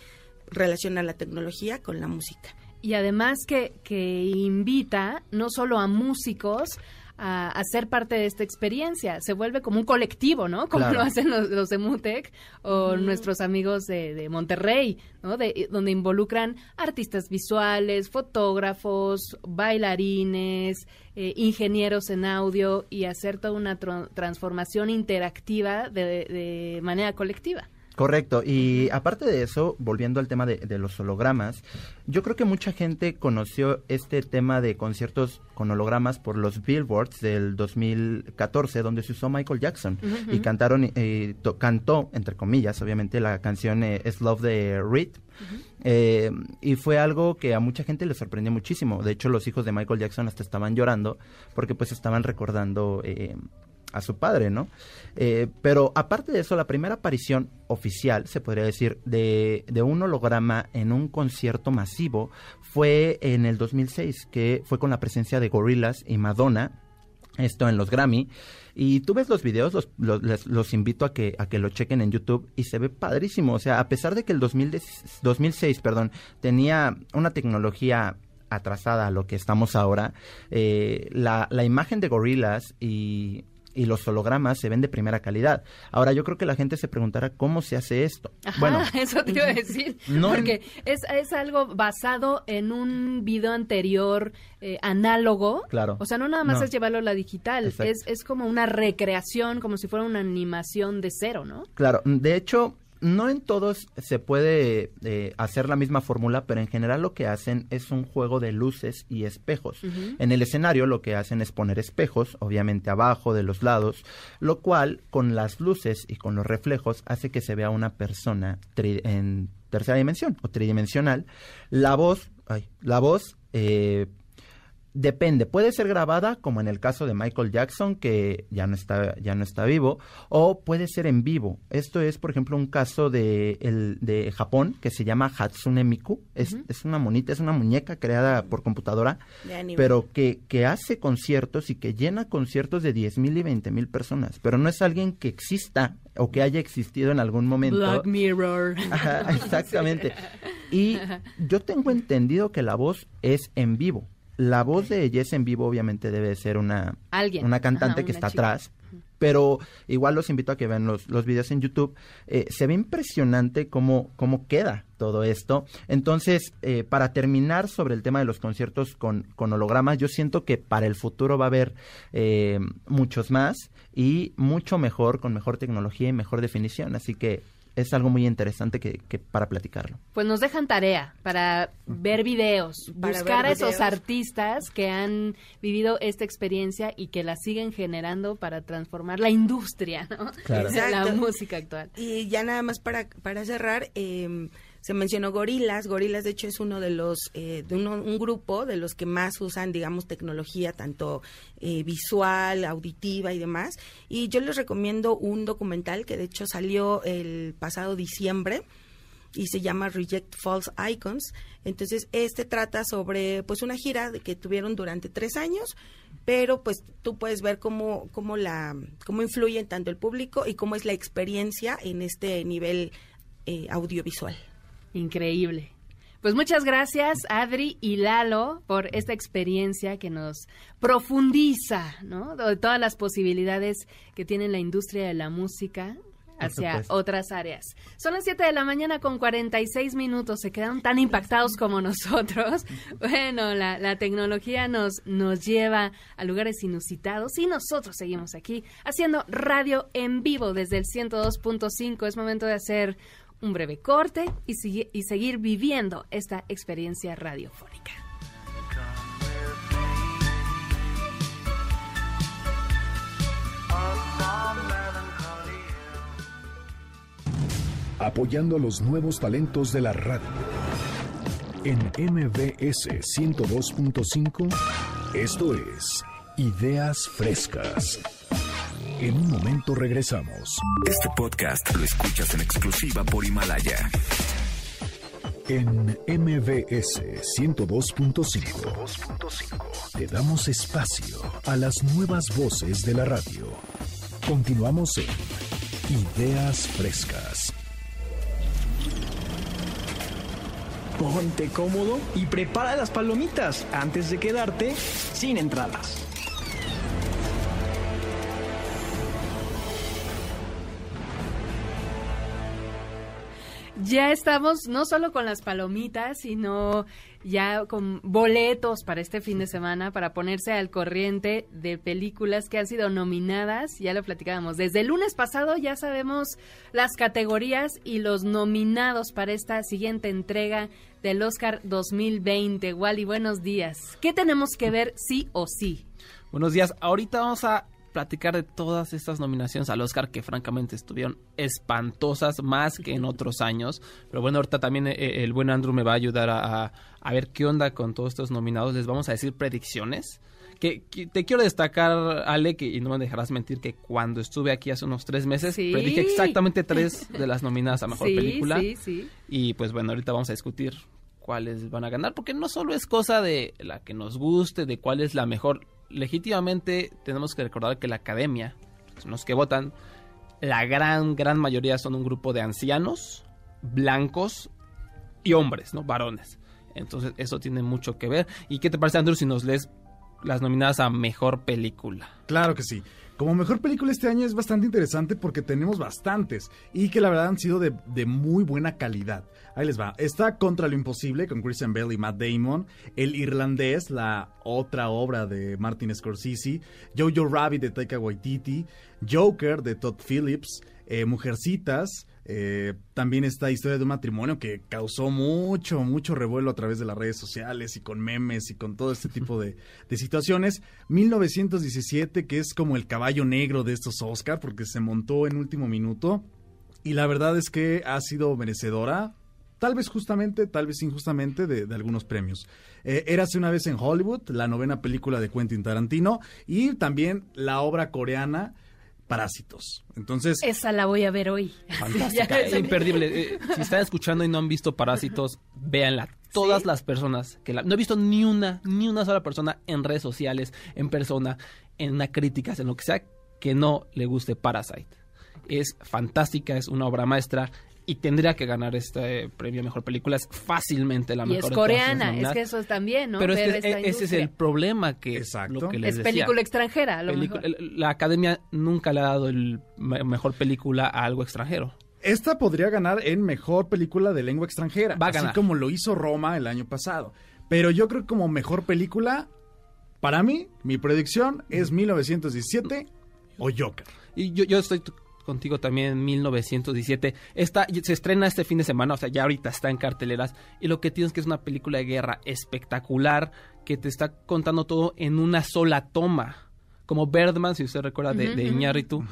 relacionar la tecnología con la música. Y además que, que invita no solo a músicos a, a ser parte de esta experiencia, se vuelve como un colectivo, ¿no? Como Claro. lo hacen los, los de Mutec o nuestros amigos de, de Monterrey, ¿no? De, donde involucran artistas visuales, fotógrafos, bailarines, eh, ingenieros en audio y hacer toda una transformación interactiva de, de manera colectiva. Correcto, y aparte de eso, volviendo al tema de, de los hologramas, yo creo que mucha gente conoció este tema de conciertos con hologramas por los billboards del 2014, donde se usó Michael Jackson y cantaron, eh, to- cantó, entre comillas, obviamente, la canción eh, Es Love de Reed. Eh, y fue algo que a mucha gente le sorprendió muchísimo. De hecho, los hijos de Michael Jackson hasta estaban llorando porque pues estaban recordando eh, a su padre, ¿no? Eh, pero aparte de eso, la primera aparición oficial, se podría decir, de, de un holograma en un concierto masivo fue en el 2006, que fue con la presencia de Gorillaz y Madonna, esto en los Grammy. Y tú ves los videos, los, los, les- los invito a que, a que lo chequen en YouTube y se ve padrísimo. O sea, a pesar de que el 2010 2006 perdón, tenía una tecnología atrasada a lo que estamos ahora, eh, la, la imagen de Gorillaz y, y los hologramas se ven de primera calidad. Ahora, yo creo que la gente se preguntará cómo se hace esto. Ajá, bueno, eso te iba a decir. No- porque es, es algo basado en un video anterior eh, análogo. Claro. O sea, no nada más No. es llevarlo a la digital. Exacto. Es, es como una recreación, como si fuera una animación de cero, ¿no? Claro, de hecho, no en todos se puede eh, hacer la misma fórmula, pero en general lo que hacen es un juego de luces y espejos. En el escenario lo que hacen es poner espejos, obviamente abajo, de los lados, lo cual con las luces y con los reflejos hace que se vea una persona tri- en tercera dimensión o tridimensional. La voz, ay, la voz eh, Depende, puede ser grabada como en el caso de Michael Jackson que ya no está ya no está vivo o puede ser en vivo. Esto es, por ejemplo, un caso de el de Japón que se llama Hatsune Miku. Es, es una monita, es una muñeca creada por computadora, pero que, que hace conciertos y que llena conciertos de 10 mil y 20 mil personas. Pero no es alguien que exista o que haya existido en algún momento. Black Mirror. Ajá, exactamente. Y yo tengo entendido que la voz es en vivo. La voz de ella es en vivo, obviamente debe ser una, Alguien. una cantante Ajá, que una está chica. atrás. Pero igual los invito a que vean los, los videos en YouTube. Eh, se ve impresionante cómo, cómo queda todo esto. Entonces, eh, para terminar sobre el tema de los conciertos con, con hologramas, yo siento que para el futuro va a haber eh, muchos más y mucho mejor, con mejor tecnología y mejor definición. Así que es algo muy interesante que, que para platicarlo. Pues nos dejan tarea para ver videos, Para buscar ver a esos artistas que han vivido esta experiencia y que la siguen generando para transformar la industria, ¿no? Claro. La música actual. Y ya nada más para, para cerrar, eh, se mencionó Gorilas. Gorilas, de hecho, es uno de los, eh, de uno- un grupo de los que más usan, digamos, tecnología, tanto eh, visual, auditiva y demás. Y yo les recomiendo un documental que, de hecho, salió el pasado diciembre y se llama Reject False Icons. Entonces, este trata sobre pues una gira que tuvieron durante tres años, pero pues tú puedes ver cómo, cómo la, cómo influye tanto el público y cómo es la experiencia en este nivel eh, audiovisual. Increíble. Pues muchas gracias, Adri y Lalo, por esta experiencia que nos profundiza, ¿no? De todas las posibilidades que tiene la industria de la música hacia otras áreas. Son las 7 de la mañana con 46 minutos. Se quedaron tan impactados como nosotros. Bueno, la, la tecnología nos, nos lleva a lugares inusitados y nosotros seguimos aquí haciendo radio en vivo desde el 102.5. Es momento de hacer un breve corte y, seguir viviendo esta experiencia radiofónica. apoyando a los nuevos talentos de la radio. En MBS 102.5, esto es Ideas Frescas. En un momento regresamos. Este podcast lo escuchas en exclusiva por Himalaya. En MBS 102.5 te damos espacio a las nuevas voces de la radio. Continuamos en Ideas Frescas. Ponte cómodo y prepara las palomitas antes de quedarte sin entradas. Ya estamos no solo con las palomitas, sino ya con boletos para este fin de semana para ponerse al corriente de películas que han sido nominadas. Ya lo platicábamos. Desde el lunes pasado ya sabemos las categorías y los nominados para esta siguiente entrega del Oscar 2020. Wally, buenos días. ¿Qué tenemos que ver sí o sí? Buenos días. Ahorita vamos a platicar de todas estas nominaciones al Oscar que francamente estuvieron espantosas más que en otros años. Pero bueno, ahorita también eh, el buen Andrew me va a ayudar a, a- a ver qué onda con todos estos nominados. Les vamos a decir predicciones. Que, que te quiero destacar, Ale, que y no me dejarás mentir, que cuando estuve aquí hace unos tres meses, Sí. predije exactamente tres de las nominadas a Mejor Sí, Película. sí, sí. Y pues bueno, ahorita vamos a discutir cuáles van a ganar, porque no solo es cosa de la que nos guste, de cuál es la mejor. Legítimamente tenemos que recordar que la academia, los que votan, la gran, gran mayoría son un grupo de ancianos, blancos y hombres, ¿no? Varones. Entonces eso tiene mucho que ver. ¿Y qué te parece, Andrew, si nos lees las nominadas a Mejor Película? Claro que sí. Como mejor película este año es bastante interesante porque tenemos bastantes y que la verdad han sido de, de muy buena calidad. Ahí les va. Está Contra lo Imposible con Christian Bale y Matt Damon. El Irlandés, la otra obra de Martin Scorsese. Jojo Rabbit de Taika Waititi. Joker de Todd Phillips. eh, Mujercitas. Eh, también está Historia de un matrimonio que causó mucho, mucho revuelo a través de las redes sociales y con memes y con todo este tipo de, de situaciones. 1917, que es como el caballo negro de estos Oscar, porque se montó en último minuto. Y la verdad es que ha sido merecedora, tal vez justamente, tal vez injustamente, de, de algunos premios. Eh, Érase una vez en Hollywood, la novena película de Quentin Tarantino, y también la obra coreana Parásitos. Entonces, Esa la voy a ver hoy. Fantástica, Ya es imperdible. Eh, si están escuchando y no han visto Parásitos, véanla. Todas las personas que la... No he visto ni una, ni una sola persona en redes sociales, en persona, en una crítica, en lo que sea, que no le guste Parasite. Es fantástica, es una obra maestra y tendría que ganar este premio a Mejor Película. Es fácilmente la Y mejor. es de todas las coreana, es que eso es también, ¿no? Pero es Ver que esta e- ese es el problema que lo que les Es decía. película extranjera, a lo Película- mejor. el- La academia nunca le ha dado el me- mejor película a algo extranjero. esta podría ganar en mejor película de lengua extranjera, Va a así ganar. como lo hizo Roma el año pasado. Pero yo creo que como mejor película, para mí, mi predicción es 1917 o Joker. Y yo, yo estoy contigo también en 1917. Esta, se estrena este fin de semana, o sea, ya ahorita está en carteleras. Y lo que tienes que es una película de guerra espectacular que te está contando todo en una sola toma. Como Birdman, si usted recuerda, de, Ujú, de. Iñárritu.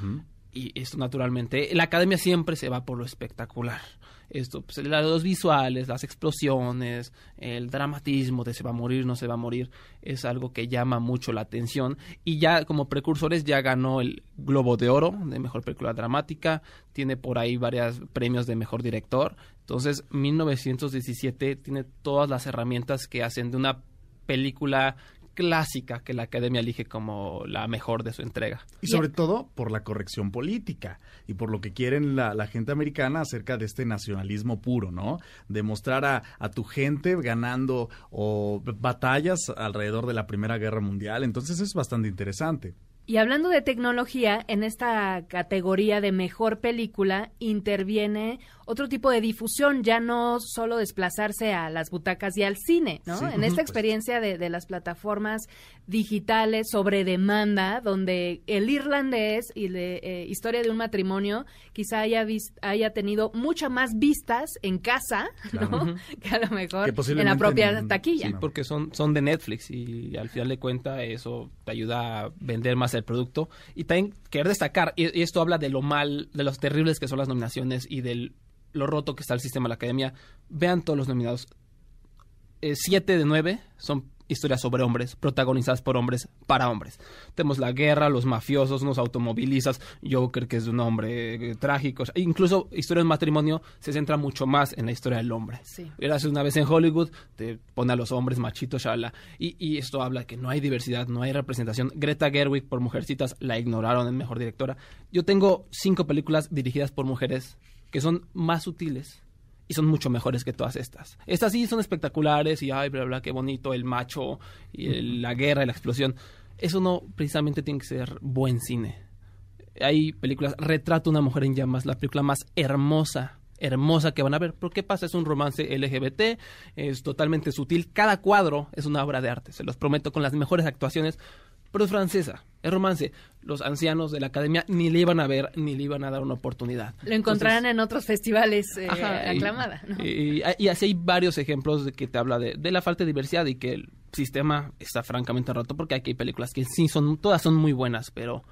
Y esto naturalmente, la academia siempre se va por lo espectacular. Esto, pues, los visuales, las explosiones, el dramatismo de se va a morir, no se va a morir, es algo que llama mucho la atención. Y ya como precursores ya ganó el Globo de Oro de Mejor Película Dramática, tiene por ahí varios premios de Mejor Director. Entonces, 1917 tiene todas las herramientas que hacen de una película clásica que la academia elige como la mejor de su entrega. Y sobre todo por la corrección política y por lo que quieren la, la gente americana acerca de este nacionalismo puro, ¿no? Demostrar a, a tu gente ganando o batallas alrededor de la Primera Guerra Mundial. Entonces es bastante interesante. Y hablando de tecnología, en esta categoría de mejor película interviene otro tipo de difusión, ya no solo desplazarse a las butacas y al cine, ¿no? Sí, en esta pues. experiencia de, de las plataformas digitales sobre demanda, donde el irlandés y de eh, historia de un matrimonio quizá haya, vis- haya tenido mucha más vistas en casa, ¿no? Que a lo mejor en la propia en- taquilla. Sí, porque son, son de Netflix y al final de cuentas eso te ayuda a vender más el producto. Y también querer destacar, y, y esto habla de lo mal, de los terribles que son las nominaciones y de lo roto que está el sistema de la academia. Vean todos los nominados. Eh, siete de nueve son historias sobre hombres, protagonizadas por hombres para hombres. Tenemos la guerra, los mafiosos, unos automovilistas, Joker, que es de un hombre eh, trágico. Incluso historia de matrimonio se centra mucho más en la historia del hombre. Sí. Una vez en Hollywood, te pone a los hombres machitos, shala. Y, y esto habla que no hay diversidad, no hay representación. Greta Gerwig por Mujercitas la ignoraron en Mejor Directora. Yo tengo cinco películas dirigidas por mujeres que son más sutiles y son mucho mejores que todas estas. Estas sí son espectaculares y ay, bla, bla, qué bonito, el macho y el- la guerra y la explosión. Eso no precisamente tiene que ser buen cine. Hay películas, Retrato a una mujer en llamas, la película más hermosa, hermosa que van a ver. ¿Por qué pasa? Es un romance LGBT, es totalmente sutil. Cada cuadro es una obra de arte, se los prometo, con las mejores actuaciones. Pero es francesa, es romance. Los ancianos de la academia ni le iban a ver, ni le iban a dar una oportunidad. Lo encontrarán en otros festivales eh, Ajá, y- aclamada, ¿no? Y, y así hay varios ejemplos de que te habla de, de la falta de diversidad y que el sistema está francamente roto porque aquí hay películas que sí son, todas son muy buenas, pero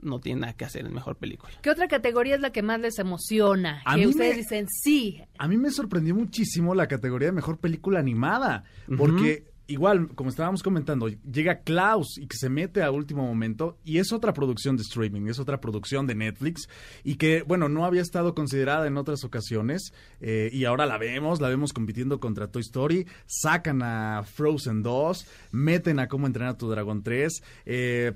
no tiene nada que hacer en mejor película. ¿Qué otra categoría es la que más les emociona? A que mí ustedes me- dicen, sí, A mí me sorprendió muchísimo la categoría de mejor película animada, porque igual, como estábamos comentando, llega Klaus y que se mete a último momento y es otra producción de streaming, es otra producción de Netflix y que, bueno, no había estado considerada en otras ocasiones eh, y ahora la vemos, la vemos compitiendo contra Toy Story, sacan a Frozen 2, meten a Cómo entrenar a tu dragón 3, eh,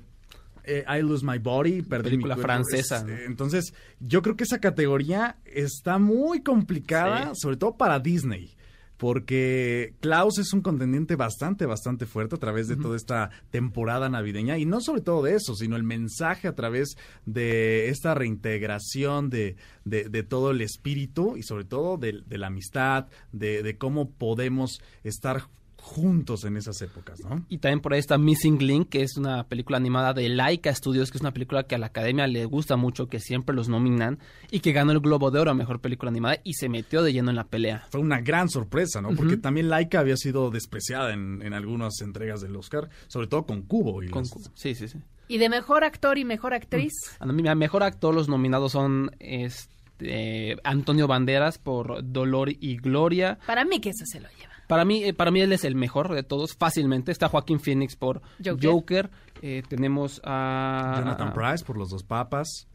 eh, I Lose My Body, perdí mi Película cuerpo. francesa, Es, ¿no? entonces, yo creo que esa categoría está muy complicada, sobre todo para Disney. Porque Klaus es un contendiente bastante, bastante fuerte a través de toda esta temporada navideña. Y no sobre todo de eso, sino el mensaje a través de esta reintegración de, de, de todo el espíritu y sobre todo de, de la amistad, de, de cómo podemos estar juntos en esas épocas, ¿no? Y también por ahí está Missing Link, que es una película animada de Laika Studios, que es una película que a la academia le gusta mucho, que siempre los nominan, y que ganó el Globo de Oro a Mejor Película Animada y se metió de lleno en la pelea. Fue una gran sorpresa, ¿no? Porque también Laika había sido despreciada en, en algunas entregas del Oscar, sobre todo con Cubo. Y Con las- Cubo, Sí, sí, sí. y de mejor actor y mejor actriz. A mí, a mejor actor los nominados son este, Antonio Banderas por Dolor y Gloria. Para mí que ese se lo lleva. Para mí, eh, para mí él es el mejor de todos, fácilmente. Está Joaquín Phoenix por Joker. Joker. Eh, tenemos a... Jonathan Price por Los Dos Papas.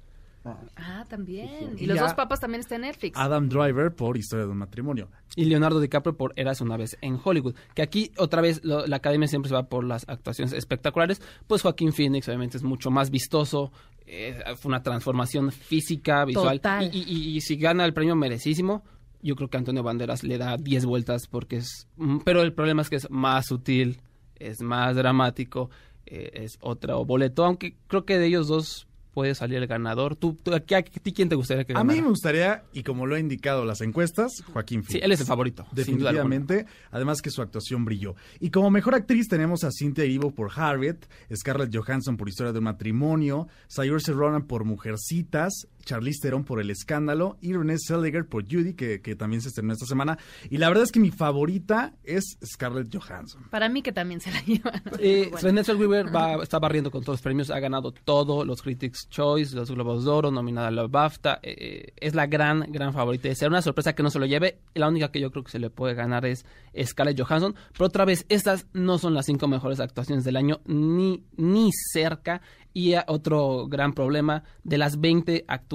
Ah, también. Y Y los dos papas también están en Netflix. Adam Driver por Historia de un matrimonio. Y Leonardo DiCaprio por Eras una vez en Hollywood. Que aquí, otra vez, lo- la academia siempre se va por las actuaciones espectaculares. Pues Joaquín Phoenix, obviamente, es mucho más vistoso. eh, fue una transformación física, visual. Total. Y, y- y si gana el premio merecísimo, yo creo que Antonio Banderas le da 10 vueltas porque es... mm, Pero el problema es que es más sutil, es más dramático, eh, es otro boleto. Aunque creo que de ellos dos puede salir el ganador. ¿Tú, tú- a, ti quién te gustaría que A ganara? mí me gustaría, y como lo han indicado las encuestas, Joaquín Phoenix. Sí, él es el favorito. Definitivamente, además que su actuación brilló. Y como mejor actriz tenemos a Cynthia Erivo por Harriet, Scarlett Johansson por Historia de un matrimonio, Saoirse Ronan por Mujercitas, Charlize Theron por El escándalo y Renée Zellweger por Judy, que, que también se estrenó esta semana. Y la verdad es que mi favorita es Scarlett Johansson. Para mí que también se la llevan. Eh, Bueno. Renée Zellweger va, está barriendo con todos los premios, ha ganado todo, los Critics' Choice, los Globos de Oro, nominada a la BAFTA, eh, eh, es la gran, gran favorita. De ser una sorpresa que no se lo lleve, la única que yo creo que se le puede ganar es Scarlett Johansson, pero otra vez, estas no son las cinco mejores actuaciones del año, ni, ni cerca, y otro gran problema, de las 20 actuaciones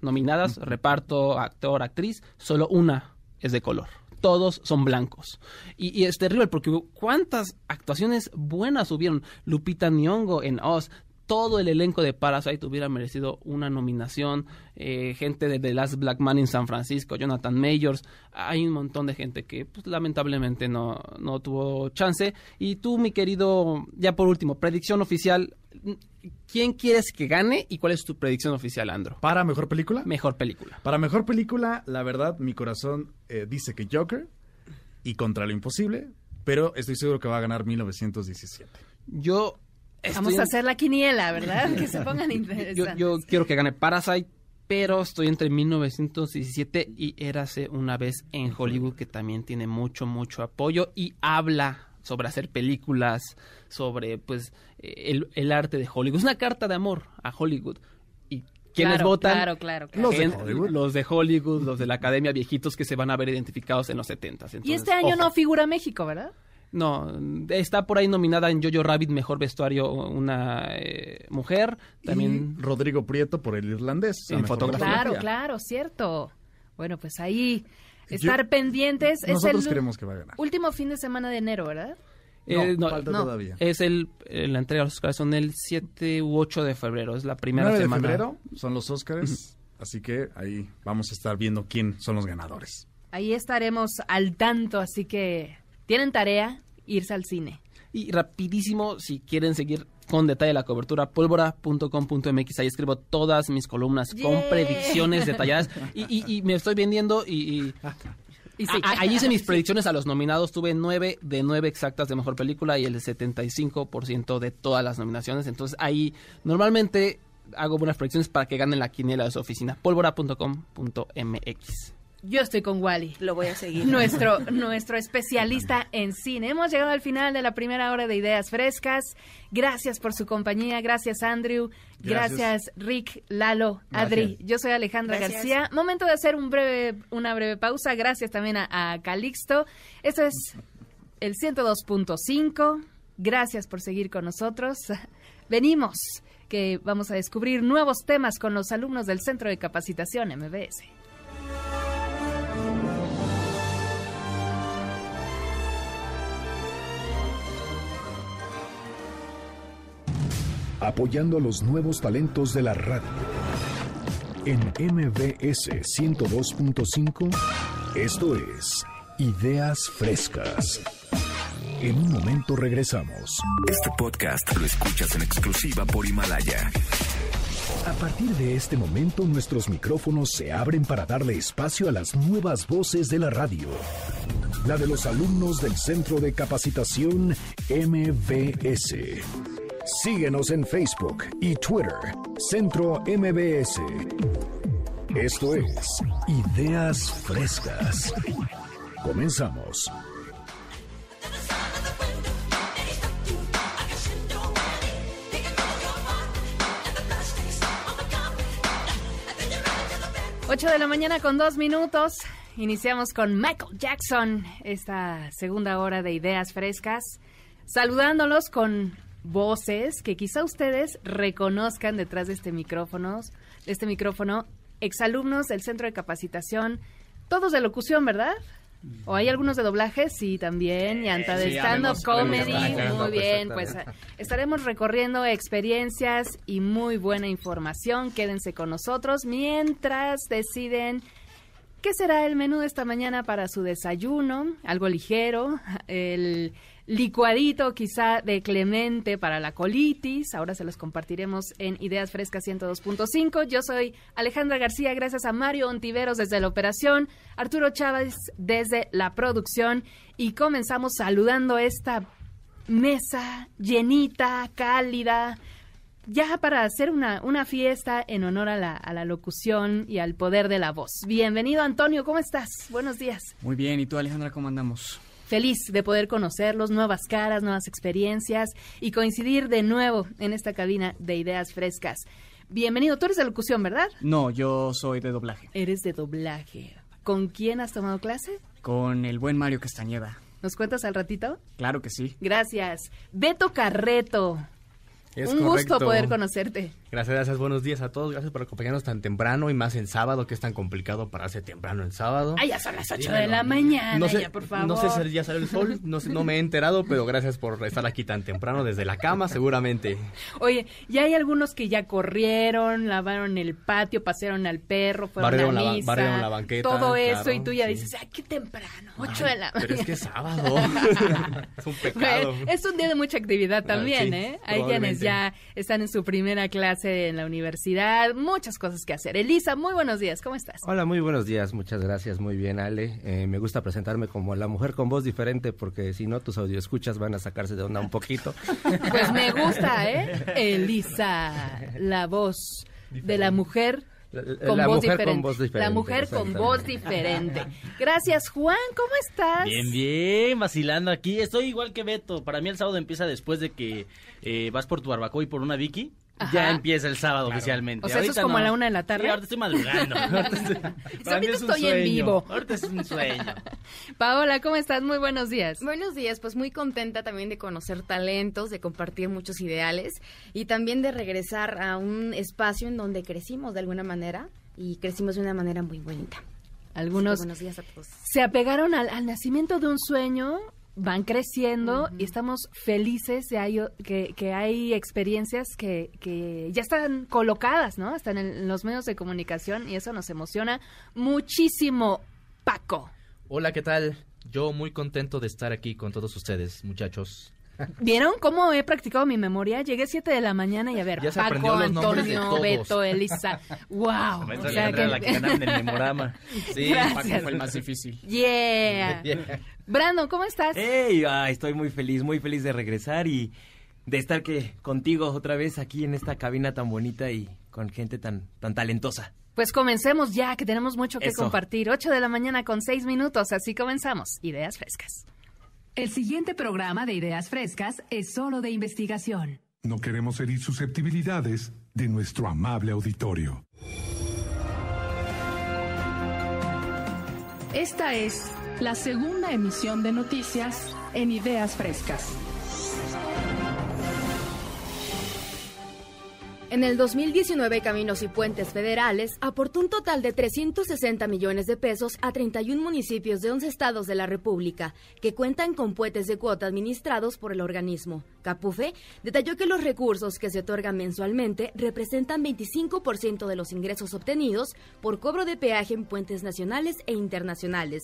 nominadas, reparto, actor, actriz, solo una es de color todos son blancos. Y, y es terrible porque cuántas actuaciones buenas hubieron. Lupita Nyong'o en Oz. Todo el elenco de Parasite hubiera merecido una nominación. Eh, gente de The Last Black Man in San Francisco, Jonathan Majors. Hay un montón de gente que pues, lamentablemente no, no tuvo chance. Y tú, mi querido, ya por último, predicción oficial. ¿Quién quieres que gane y cuál es tu predicción oficial, Andro? ¿Para mejor película? Mejor película. Para mejor película, la verdad, mi corazón eh, dice que Joker y Contra lo Imposible, pero estoy seguro que va a ganar 1917. Yo Vamos a hacer la quiniela, ¿verdad? Que se pongan yo, interesantes. yo quiero que gane Parasite, pero estoy entre 1917 y Érase una vez en Hollywood, que también tiene mucho, mucho apoyo y habla sobre hacer películas, sobre pues el, el arte de Hollywood. Es una carta de amor a Hollywood. ¿Y quiénes Claro, votan? claro, claro, claro. Los de, Hollywood. los de Hollywood, los de la academia viejitos que se van a ver identificados en los 70 y este año no figura México, ¿verdad? no, está por ahí nominada en Jojo Rabbit Mejor Vestuario una eh, mujer. También Y Rodrigo Prieto por el irlandés. En fotografía. Claro, claro, cierto. Bueno, pues ahí Yo- estar pendientes. Es el creemos que va a ganar. último fin de semana de enero, ¿verdad? Eh, No, falta todavía. Es el, eh, la entrega de los Oscars son el 7 u 8 de febrero, es la primera 9 de semana. febrero son los Óscares, así que ahí vamos a estar viendo quién son los ganadores. Ahí estaremos al tanto, así que tienen tarea irse al cine. Y rapidísimo, si quieren seguir con detalle la cobertura, pólvora.com.mx, ahí escribo todas mis columnas con predicciones detalladas. Y, y- y me estoy vendiendo y... y- Y sí. a- a- ahí hice mis predicciones a los nominados, tuve 9 de 9 exactas de mejor película y el 75% de todas las nominaciones. Entonces ahí normalmente hago buenas predicciones para que ganen la quiniela de su oficina, pólvora.com.mx. Yo estoy con Wally. Lo voy a seguir. Nuestro, nuestro especialista en cine. Hemos llegado al final de la primera hora de Ideas Frescas. Gracias por su compañía. Gracias, Andrew. Gracias, Gracias. Rick, Lalo, Adri. Gracias. Yo soy Alejandra Gracias. García. Momento de hacer un breve, una breve pausa. Gracias también a, a Calixto. Esto es el 102.5. Gracias por seguir con nosotros. Venimos, que vamos a descubrir nuevos temas con los alumnos del Centro de Capacitación MBS. Apoyando a los nuevos talentos de la radio. En MBS 102.5, esto es Ideas Frescas. En un momento regresamos. Este podcast lo escuchas en exclusiva por Himalaya. A partir de este momento nuestros micrófonos se abren para darle espacio a las nuevas voces de la radio. La de los alumnos del Centro de Capacitación MBS. Síguenos en Facebook y Twitter, Centro MBS. Esto es Ideas Frescas. Comenzamos. Ocho de la mañana con dos minutos. Iniciamos con Michael Jackson, esta segunda hora de ideas frescas, saludándolos con voces que quizá ustedes reconozcan detrás de este micrófono, de este micrófono, exalumnos del Centro de Capacitación, todos de locución, ¿verdad? ¿O hay algunos de doblaje? Sí, también, y hasta de sí, stand-up comedy. Muy bien, pues Perfectamente. eh, estaremos recorriendo experiencias y muy buena información. Quédense con nosotros mientras deciden qué será el menú de esta mañana para su desayuno. Algo ligero, el licuadito quizá de Clemente para la colitis. Ahora se los compartiremos en Ideas Frescas 102.5. Yo soy Alejandra García, gracias a Mario Ontiveros desde la operación, Arturo Chávez desde la producción y comenzamos saludando esta mesa llenita, cálida, ya para hacer una, una fiesta en honor a la, a la locución y al poder de la voz. Bienvenido Antonio, ¿cómo estás? Buenos días. Muy bien, ¿y tú Alejandra cómo andamos? Feliz de poder conocerlos, nuevas caras, nuevas experiencias y coincidir de nuevo en esta cabina de ideas frescas. Bienvenido, tú eres de locución, ¿verdad? No, yo soy de doblaje, Eres de doblaje. ¿Con quién has tomado clase? con el buen Mario Castañeda. ¿Nos cuentas al ratito? Claro que sí. Gracias. Beto Carreto. Es Un gusto poder conocerte. Gracias, gracias, buenos días a todos. Gracias por acompañarnos tan temprano y más en sábado, que es tan complicado pararse temprano el sábado. Ay, ya son las 8 Dímelo. de la mañana, No sé, ya, por favor. no sé si ya salió el sol, no, sé- no me he enterado, pero gracias por estar aquí tan temprano desde la cama, seguramente. Oye, ya hay algunos que ya corrieron, lavaron el patio, pasearon al perro, fueron Barrieron a la misa, barrieron la banqueta, todo eso claro, y tú ya sí. dices, ay, qué temprano, 8 de la Pero es que es sábado. es un pecado. Bueno, es un día de mucha actividad también, sí, ¿eh? Hay quienes ya están en su primera clase en la universidad, muchas cosas que hacer. Elisa, muy buenos días, ¿cómo estás? Hola, muy buenos días, muchas gracias, muy bien Ale. Eh, me gusta presentarme como la mujer con voz diferente porque si no tus escuchas van a sacarse de onda un poquito. Pues me gusta, ¿eh? Elisa, la voz de la mujer con, la voz, mujer con diferente. voz diferente, La mujer con voz diferente. Gracias, Juan, ¿cómo estás? Bien, bien, vacilando aquí. Estoy igual que Beto. Para mí el sábado empieza después de que eh, vas por tu barbacoa y por una Vicky. Ajá. Ya empieza el sábado oficialmente. O sea, eso es como a la una de la tarde. Sí, ahorita estoy madrugando. Ahorita estoy- para mí Ahorita es un estoy en sueño. vivo. Ahorita es un sueño. Paola, ¿cómo estás? Muy buenos días. Buenos días, pues muy contenta también de conocer talentos, de compartir muchos ideales y también de regresar a un espacio en donde crecimos de alguna manera y crecimos de una manera muy bonita. Algunos Así que buenos días a todos. se apegaron al, al nacimiento de un sueño, van creciendo y estamos felices de hay- que, que hay experiencias que, que ya están colocadas, ¿no? Están en, en los medios de comunicación y eso nos emociona muchísimo. Paco, Hola, ¿qué tal? Yo muy contento de estar aquí con todos ustedes, muchachos. ¿Vieron cómo he practicado mi memoria? Llegué 7 de la mañana y a ver, Ya se Paco, los Antonio, todos. Beto, Elisa. ¡Wow! Alejandra, la que ganaron el memorama. Sí, Gracias. Paco fue el más difícil. Yeah. Brandon, ¿cómo estás? ¡Ey! Ay, estoy muy feliz, muy feliz de regresar y de estar que contigo otra vez aquí en esta cabina tan bonita y con gente tan, tan talentosa. Pues comencemos ya, que tenemos mucho que Eso. compartir. 8 de la mañana con 6 minutos, así comenzamos. Ideas frescas. El siguiente programa de Ideas Frescas es solo de investigación. No queremos herir susceptibilidades de nuestro amable auditorio. Esta es la segunda emisión de noticias en Ideas Frescas. En el 2019, Caminos y Puentes Federales aportó un total de 360 millones de pesos a 31 municipios de 11 estados de la República, que cuentan con puentes de cuota administrados por el organismo. Capufe detalló que los recursos que se otorgan mensualmente representan 25% de los ingresos obtenidos por cobro de peaje en puentes nacionales e internacionales.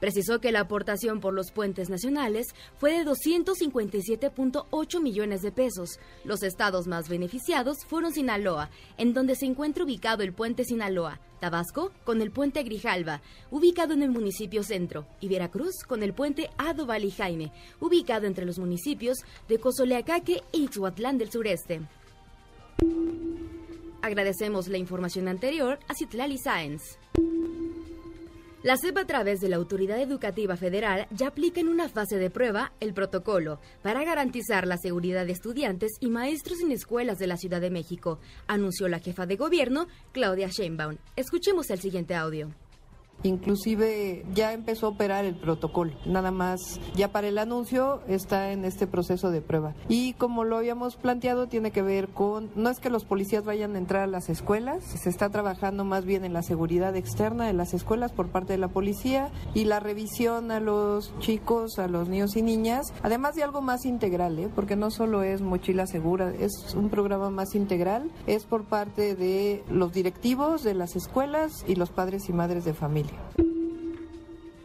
Precisó que la aportación por los puentes nacionales fue de 257.8 millones de pesos. Los estados más beneficiados fueron Sinaloa, en donde se encuentra ubicado el puente Sinaloa, Tabasco con el puente Grijalva, ubicado en el municipio centro, y Veracruz con el puente Ado Valle Jaime, ubicado entre los municipios de Cozoleacaque e Ixhuatlán del sureste. Agradecemos la información anterior a Citlali Sáenz. La SEP a través de la Autoridad Educativa Federal ya aplica en una fase de prueba el protocolo para garantizar la seguridad de estudiantes y maestros en escuelas de la Ciudad de México, anunció la jefa de gobierno, Claudia Sheinbaum. Escuchemos el siguiente audio. Inclusive ya empezó a operar el protocolo, nada más ya para el anuncio está en este proceso de prueba. Y como lo habíamos planteado, tiene que ver con, no es que los policías vayan a entrar a las escuelas, se está trabajando más bien en la seguridad externa de las escuelas por parte de la policía y la revisión a los chicos, a los niños y niñas, además de algo más integral, ¿eh? porque no solo es mochila segura, es un programa más integral, es por parte de los directivos de las escuelas y los padres y madres de familia. you.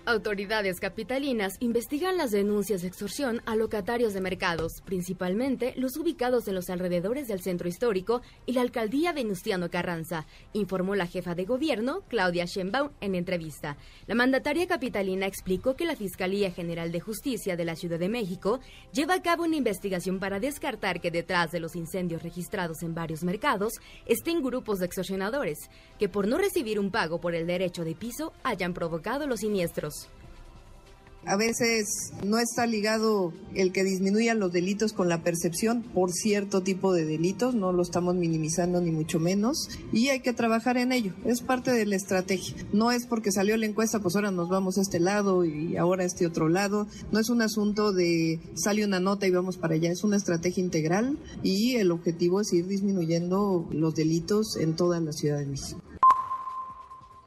Autoridades capitalinas investigan las denuncias de extorsión a locatarios de mercados, principalmente los ubicados en los alrededores del centro histórico y la alcaldía Venustiano Carranza, informó la jefa de gobierno, Claudia Sheinbaum, en entrevista. La mandataria capitalina explicó que la Fiscalía General de Justicia de la Ciudad de México lleva a cabo una investigación para descartar que detrás de los incendios registrados en varios mercados estén grupos de extorsionadores, que por no recibir un pago por el derecho de piso hayan provocado los siniestros. A veces no está ligado el que disminuyan los delitos con la percepción por cierto tipo de delitos, no lo estamos minimizando ni mucho menos y hay que trabajar en ello, es parte de la estrategia. No es porque salió la encuesta, pues ahora nos vamos a este lado y ahora a este otro lado, no es un asunto de sale una nota y vamos para allá, es una estrategia integral y el objetivo es ir disminuyendo los delitos en toda la Ciudad de México.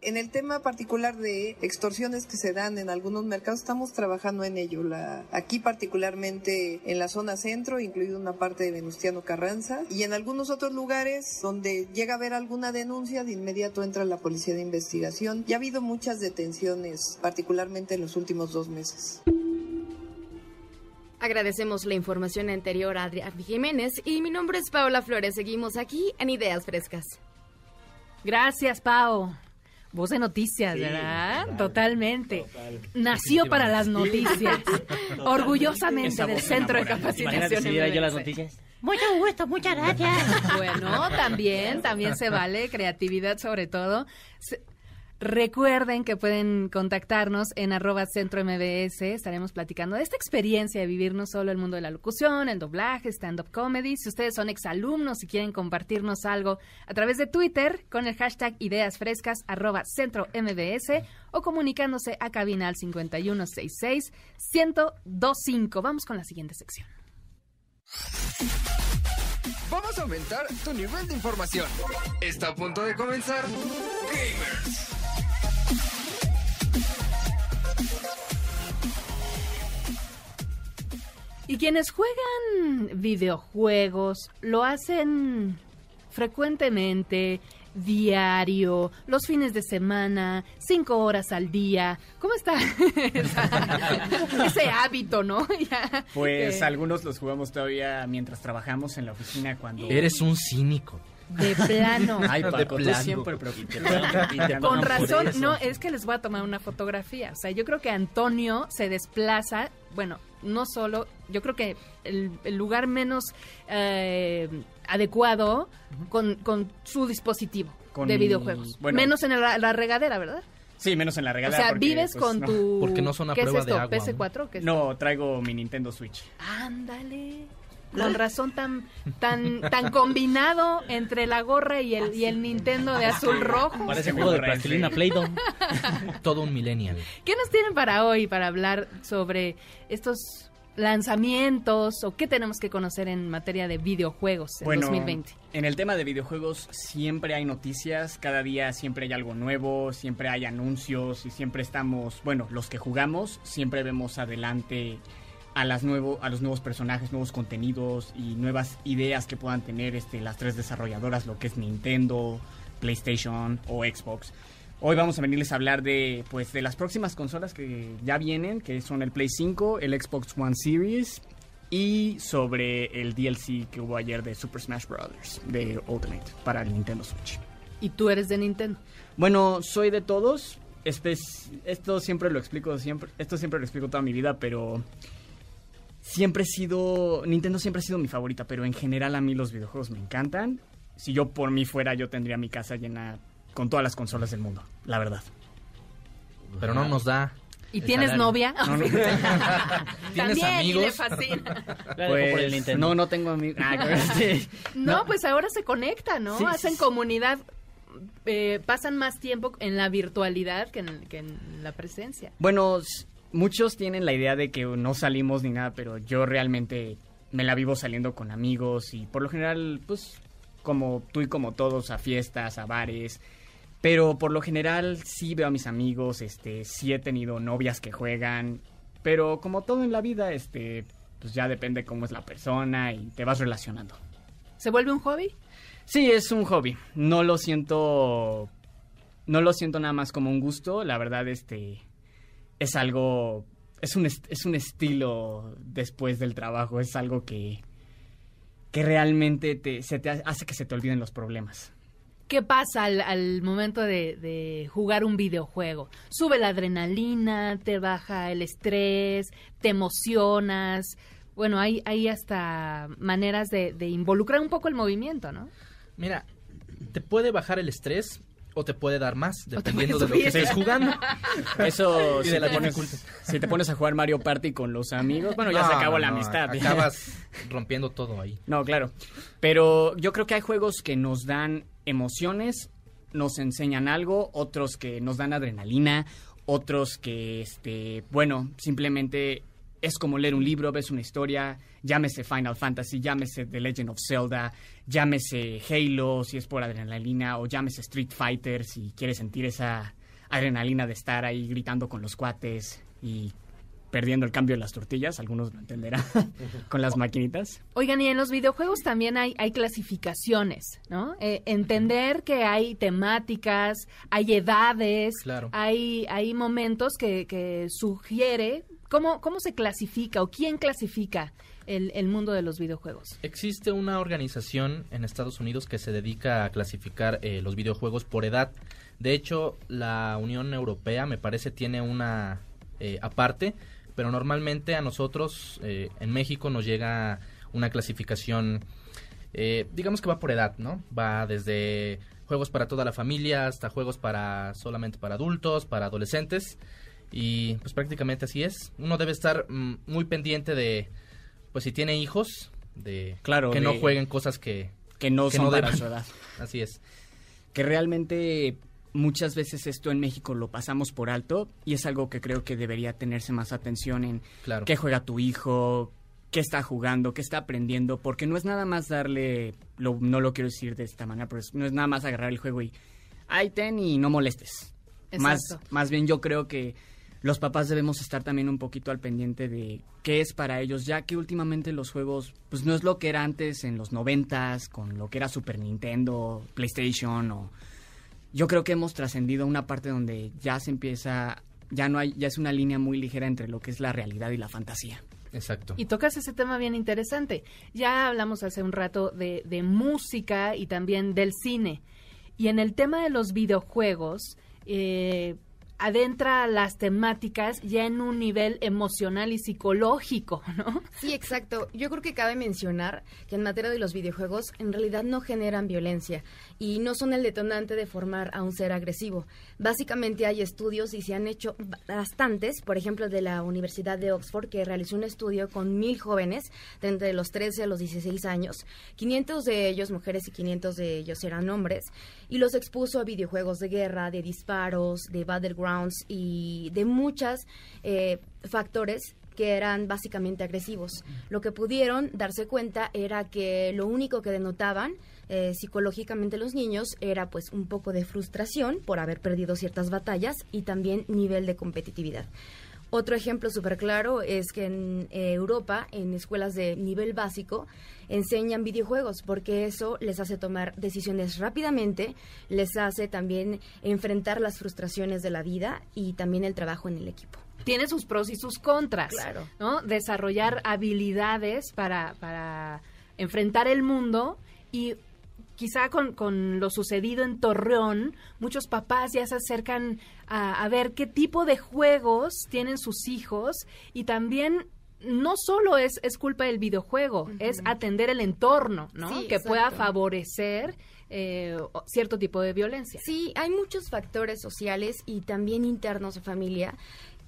En el tema particular de extorsiones que se dan en algunos mercados, estamos trabajando en ello. La- aquí particularmente en la zona centro, incluido una parte de Venustiano Carranza, y en algunos otros lugares donde llega a haber alguna denuncia, de inmediato entra la policía de investigación. Ya ha habido muchas detenciones, particularmente en los últimos dos meses. Agradecemos la información anterior a Adrián Jiménez y mi nombre es Paola Flores. Seguimos aquí en Ideas Frescas. Gracias, Pau. Voz de noticias, Sí, ¿verdad? Totalmente. Total. Nació para las noticias. Total. Orgullosamente del Centro de. Capacitación. Si yo las noticias. Mucho gusto, muchas gracias. Bueno, también, también se vale, creatividad sobre todo. Recuerden que pueden contactarnos en arroba centro MBS. Estaremos platicando de esta experiencia de vivir no solo el mundo de la locución, el doblaje, stand-up comedy. Si ustedes son exalumnos y quieren compartirnos algo a través de Twitter con el hashtag ideas frescas arroba centro MBS o comunicándose a cabina al 5166 1025. Vamos con la siguiente sección. Vamos a aumentar tu nivel de información. Está a punto de comenzar Gamers. Y quienes juegan videojuegos lo hacen frecuentemente, diario, los fines de semana, cinco horas al día. ¿Cómo está esa- ese hábito, no? Ya, Pues eh, algunos los jugamos todavía mientras trabajamos en la oficina cuando... Eres un cínico. De plano. Ay, De Paco, tú plano. siempre. Con razón, no, es que les voy a tomar una fotografía. O sea, yo creo que Antonio se desplaza, bueno, no solo, yo creo que el, el lugar menos eh, adecuado con, con su dispositivo. Con de videojuegos. bueno. Menos en la, la regadera, ¿verdad? Sí, menos en la O regadera. sea, porque, vives pues, con no. tu... Porque no son a ¿Qué prueba es de esto? agua ¿PS4 o qué es? No, traigo mi Nintendo Switch. Ándale. Con razón tan tan tan combinado entre la gorra y el y el Nintendo de azul rojo. Parece juego de plastilina Play-Doh. Todo un millennial. ¿Qué nos tienen para hoy para hablar sobre estos lanzamientos o qué tenemos que conocer en materia de videojuegos en Bueno, 2020? en el tema de videojuegos siempre hay noticias, cada día siempre hay algo nuevo, siempre hay anuncios y siempre estamos, bueno, los que jugamos siempre vemos adelante a las nuevo, a los nuevos personajes, nuevos contenidos y nuevas ideas que puedan tener este las tres desarrolladoras, lo que es Nintendo, PlayStation o Xbox. Hoy vamos a venirles a hablar de pues de las próximas consolas que ya vienen, que son el Play 5, el Xbox One Series y sobre el DLC que hubo ayer de Super Smash Bros. de Ultimate para el Nintendo Switch. Y tú eres de Nintendo. Bueno, soy de todos. Este es- esto siempre lo explico siempre, esto siempre lo explico toda mi vida, pero siempre he sido Nintendo siempre ha sido mi favorita, pero en general a mí los videojuegos me encantan. Si yo por mí fuera, yo tendría mi casa llena con todas las consolas del mundo, la verdad. Pero no nos da. ¿Y tienes salario. novia? No, no. ¿Tienes También, y amigos? le fascina. Pues, no, no tengo amigos. Ah, sí. No, pues ahora se conectan, ¿no? Sí, Hacen sí. comunidad, eh, pasan más tiempo en la virtualidad que en, que en la presencia. Bueno, muchos tienen la idea de que no salimos ni nada, pero yo realmente me la vivo saliendo con amigos y por lo general, pues, como tú y como todos, a fiestas, a bares. Pero por lo general sí veo a mis amigos, este, sí he tenido novias que juegan, pero como todo en la vida, este, pues ya depende cómo es la persona y te vas relacionando. ¿Se vuelve un hobby? Sí, es un hobby. No lo siento. No lo siento nada más como un gusto. La verdad, este. Es algo. Es un, est- es un estilo después del trabajo. Es algo que. Que realmente te, se te hace que se te olviden los problemas. ¿Qué pasa al, al momento de, de jugar un videojuego? Sube la adrenalina, te baja el estrés, te emocionas. Bueno, hay, hay hasta maneras de, de involucrar un poco el movimiento, ¿no? Mira, te puede bajar el estrés o te puede dar más, dependiendo de lo que estés jugando. Eso, Y si de la te, pones, si te pones a jugar Mario Party con los amigos, bueno, ya No, se acabó no, la amistad. Acabas rompiendo todo ahí. No, claro. Pero yo creo que hay juegos que nos dan emociones, nos enseñan algo, otros que nos dan adrenalina, otros que, este, bueno, simplemente es como leer un libro, ves una historia, llámese Final Fantasy, llámese The Legend of Zelda, llámese Halo si es por adrenalina, o llámese Street Fighter si quieres sentir esa adrenalina de estar ahí gritando con los cuates y perdiendo el cambio de las tortillas, algunos lo entenderán, con las maquinitas. Oigan, y en los videojuegos también hay, hay clasificaciones, ¿no? Eh, entender que hay temáticas, hay edades, Claro. hay, hay momentos que, que sugiere cómo, cómo se clasifica o quién clasifica el, el mundo de los videojuegos. Existe una organización en Estados Unidos que se dedica a clasificar eh, los videojuegos por edad. De hecho, la Unión Europea, me parece, tiene una eh, aparte, pero normalmente a nosotros eh, en México nos llega una clasificación, eh, digamos que va por edad, ¿no? Va desde juegos para toda la familia hasta juegos para solamente para adultos, para adolescentes. Y pues prácticamente así es. Uno debe estar mm, muy pendiente de, pues si tiene hijos, de Claro, que no jueguen cosas que, que no son para deban. su edad. Así es. que realmente muchas veces esto en México lo pasamos por alto y es algo que creo que debería tenerse más atención en Claro. qué juega tu hijo, qué está jugando, qué está aprendiendo, porque no es nada más darle, lo- no lo quiero decir de esta manera, pero es- no es nada más agarrar el juego y, ay, ten y no molestes. Más, Exacto. más bien yo creo que los papás debemos estar también un poquito al pendiente de qué es para ellos, ya que últimamente los juegos, pues no es lo que era antes en los noventas, con lo que era Super Nintendo, PlayStation o... Yo creo que hemos trascendido a una parte donde ya se empieza, ya no hay, ya es una línea muy ligera entre lo que es la realidad y la fantasía. Exacto. Y tocas ese tema bien interesante. Ya hablamos hace un rato de, de música y también del cine. Y en el tema de los videojuegos, eh, adentra las temáticas ya en un nivel emocional y psicológico, ¿no? Sí, exacto. Yo creo que cabe mencionar que en materia de los videojuegos en realidad no generan violencia y no son el detonante de formar a un ser agresivo. Básicamente hay estudios y se han hecho bastantes, por ejemplo de la Universidad de Oxford que realizó un estudio con mil jóvenes de entre los 13 a los 16 años. 500 de ellos mujeres y 500 de ellos eran hombres y los expuso a videojuegos de guerra, de disparos, de battlegrounds y de muchas eh, factores que eran básicamente agresivos. Lo que pudieron darse cuenta era que lo único que denotaban eh, psicológicamente los niños era pues un poco de frustración por haber perdido ciertas batallas y también nivel de competitividad. Otro ejemplo súper claro es que en eh, Europa, en escuelas de nivel básico, enseñan videojuegos porque eso les hace tomar decisiones rápidamente, les hace también enfrentar las frustraciones de la vida y también el trabajo en el equipo. Tiene sus pros y sus contras, Claro. ¿no? Desarrollar habilidades para, para enfrentar el mundo y quizá con, con lo sucedido en Torreón, muchos papás ya se acercan a, a ver qué tipo de juegos tienen sus hijos y también no solo es, es culpa del videojuego, es atender el entorno, ¿no? Sí, que pueda favorecer eh, cierto tipo de violencia. Sí, hay muchos factores sociales y también internos de familia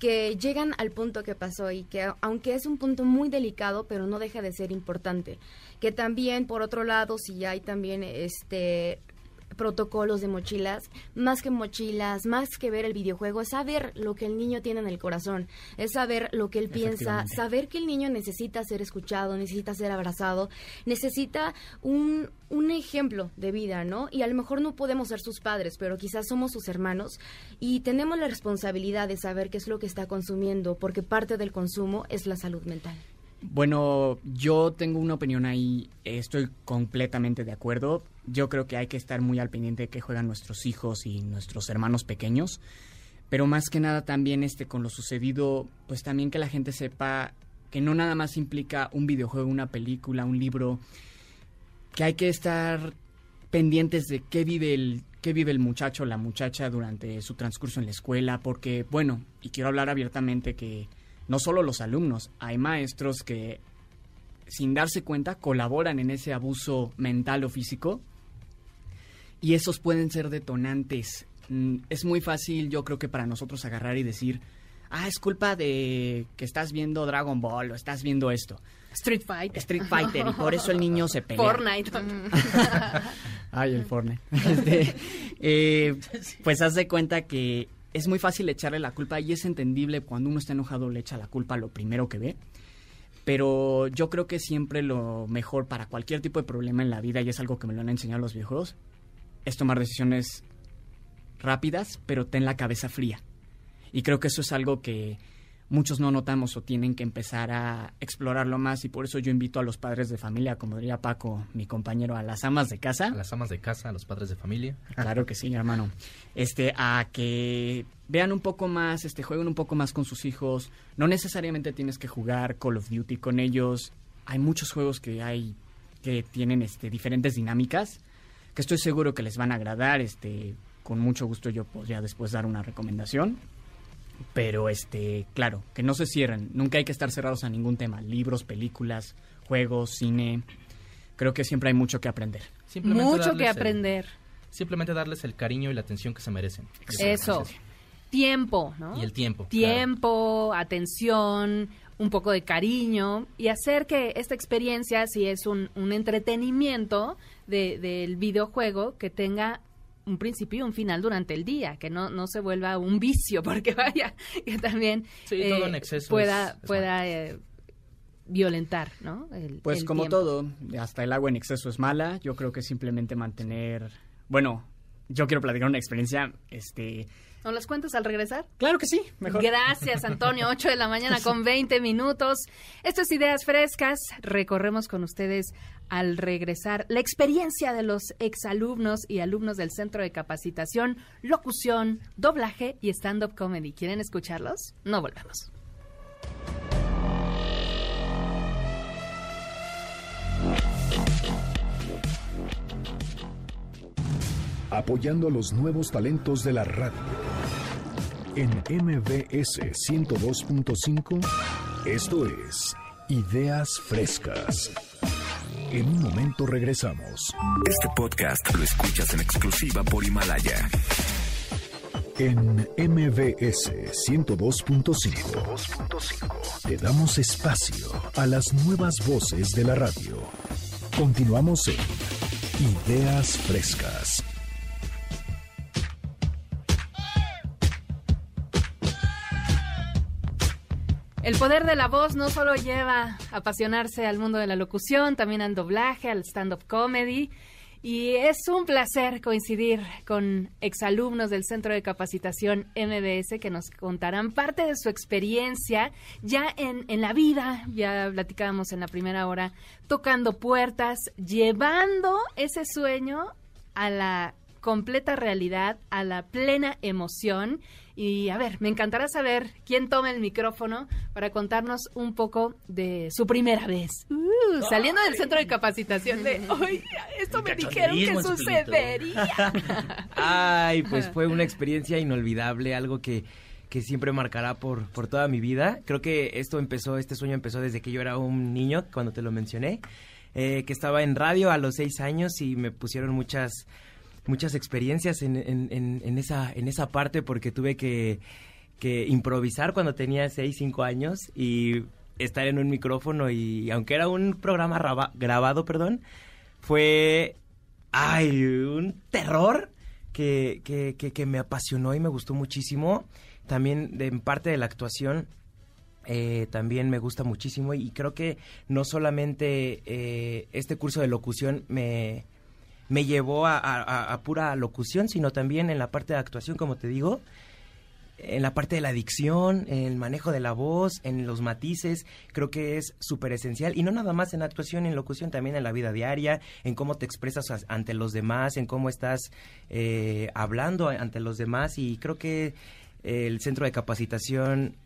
que llegan al punto que pasó y que aunque es un punto muy delicado, pero no deja de ser importante. Que también, por otro lado, si hay también este protocolos de mochilas, más que mochilas, más que ver el videojuego, es saber lo que el niño tiene en el corazón, es saber lo que él piensa, saber que el niño necesita ser escuchado, necesita ser abrazado, necesita un, un ejemplo de vida, ¿no? Y a lo mejor no podemos ser sus padres, pero quizás somos sus hermanos y tenemos la responsabilidad de saber qué es lo que está consumiendo, porque parte del consumo es la salud mental. Bueno, yo tengo una opinión ahí, estoy completamente de acuerdo. Yo creo que hay que estar muy al pendiente de qué juegan nuestros hijos y nuestros hermanos pequeños. Pero más que nada también este con lo sucedido, pues también que la gente sepa que no nada más implica un videojuego, una película, un libro, que hay que estar pendientes de qué vive el qué vive el muchacho o la muchacha durante su transcurso en la escuela, porque bueno, y quiero hablar abiertamente que no solo los alumnos, hay maestros que sin darse cuenta colaboran en ese abuso mental o físico y esos pueden ser detonantes. Mm, Es muy fácil, yo creo que para nosotros agarrar y decir, ah, es culpa de que estás viendo Dragon Ball o estás viendo esto. Street Fighter. Street Fighter, y por eso el niño se pelea. Fortnite. Ay, el Fortnite. Este, eh, pues haz de cuenta que es muy fácil echarle la culpa y es entendible cuando uno está enojado le echa la culpa a lo primero que ve. Pero yo creo que siempre lo mejor para cualquier tipo de problema en la vida, y es algo que me lo han enseñado los videojuegos, es tomar decisiones rápidas, pero ten la cabeza fría. Y creo que eso es algo que muchos no notamos o tienen que empezar a explorarlo más y por eso yo invito a los padres de familia, como diría Paco, mi compañero, a las amas de casa. A las amas de casa, a los padres de familia. Claro que sí, hermano. Este, a que vean un poco más, este, jueguen un poco más con sus hijos. No necesariamente tienes que jugar Call of Duty con ellos. Hay muchos juegos que hay que tienen este diferentes dinámicas que estoy seguro que les van a agradar. Este, con mucho gusto yo podría después dar una recomendación. Pero este, claro, que no se cierren. Nunca hay que estar cerrados a ningún tema. Libros, películas, juegos, cine. Creo que siempre hay mucho que aprender. Simplemente Mucho que el- aprender. simplemente darles el cariño y la atención que se merecen. Eso. Tiempo, ¿no? Y el tiempo. Tiempo, atención, un poco de cariño y hacer que esta experiencia, si es un, un entretenimiento de- del videojuego, que tenga un principio y un final durante el día, que no, no se vuelva un vicio, porque vaya, que también Sí, todo en exceso pueda, es- es pueda eh, violentar, ¿no? El- Pues el como tiempo. todo, hasta el agua en exceso es mala. Yo creo que simplemente mantener, bueno, yo quiero platicar una experiencia, este, ¿Nos las cuentas al regresar? Claro que sí, mejor. Gracias, Antonio. 8 de la mañana con 20 minutos. Esto es Ideas Frescas. Recorremos con ustedes al regresar la experiencia de los exalumnos y alumnos del Centro de Capacitación, Locución, Doblaje y Stand-Up Comedy. ¿Quieren escucharlos? No volvemos. Apoyando a los nuevos talentos de la radio. En MBS 102.5, esto es Ideas Frescas. En un momento regresamos. Este podcast lo escuchas en exclusiva por Himalaya. En MBS 102.5 te damos espacio a las nuevas voces de la radio. Continuamos en Ideas Frescas. El poder de la voz no solo lleva a apasionarse al mundo de la locución, también al doblaje, al stand-up comedy. Y es un placer coincidir con exalumnos del Centro de Capacitación MBS que nos contarán parte de su experiencia ya en, en la vida, ya platicábamos en la primera hora, tocando puertas, llevando ese sueño a la completa realidad, a la plena emoción. Y a ver, me encantará saber quién toma el micrófono para contarnos un poco de su primera vez. Uh, saliendo del centro de capacitación de, ¡ay, esto me dijeron que sucedería! Ay, pues fue una experiencia inolvidable, algo que, que siempre marcará por, por toda mi vida. Creo que esto empezó, este sueño empezó desde que yo era un niño, cuando te lo mencioné, eh, que estaba en radio a los seis años y me pusieron muchas muchas experiencias en, en, en, en esa en esa parte porque tuve que, que improvisar cuando tenía seis, cinco años y estar en un micrófono y aunque era un programa raba- grabado, perdón, fue ay, un terror que, que, que, que me apasionó y me gustó muchísimo. También de, en parte de la actuación eh, también me gusta muchísimo y creo que no solamente eh, este curso de locución me, me llevó a, pura locución, sino también en la parte de actuación, como te digo, en la parte de la dicción, en el manejo de la voz, en los matices, creo que es súper esencial. Y no nada más en actuación, en locución, también en la vida diaria, en cómo te expresas as- ante los demás, en cómo estás eh, hablando ante los demás. Y creo que el centro de capacitación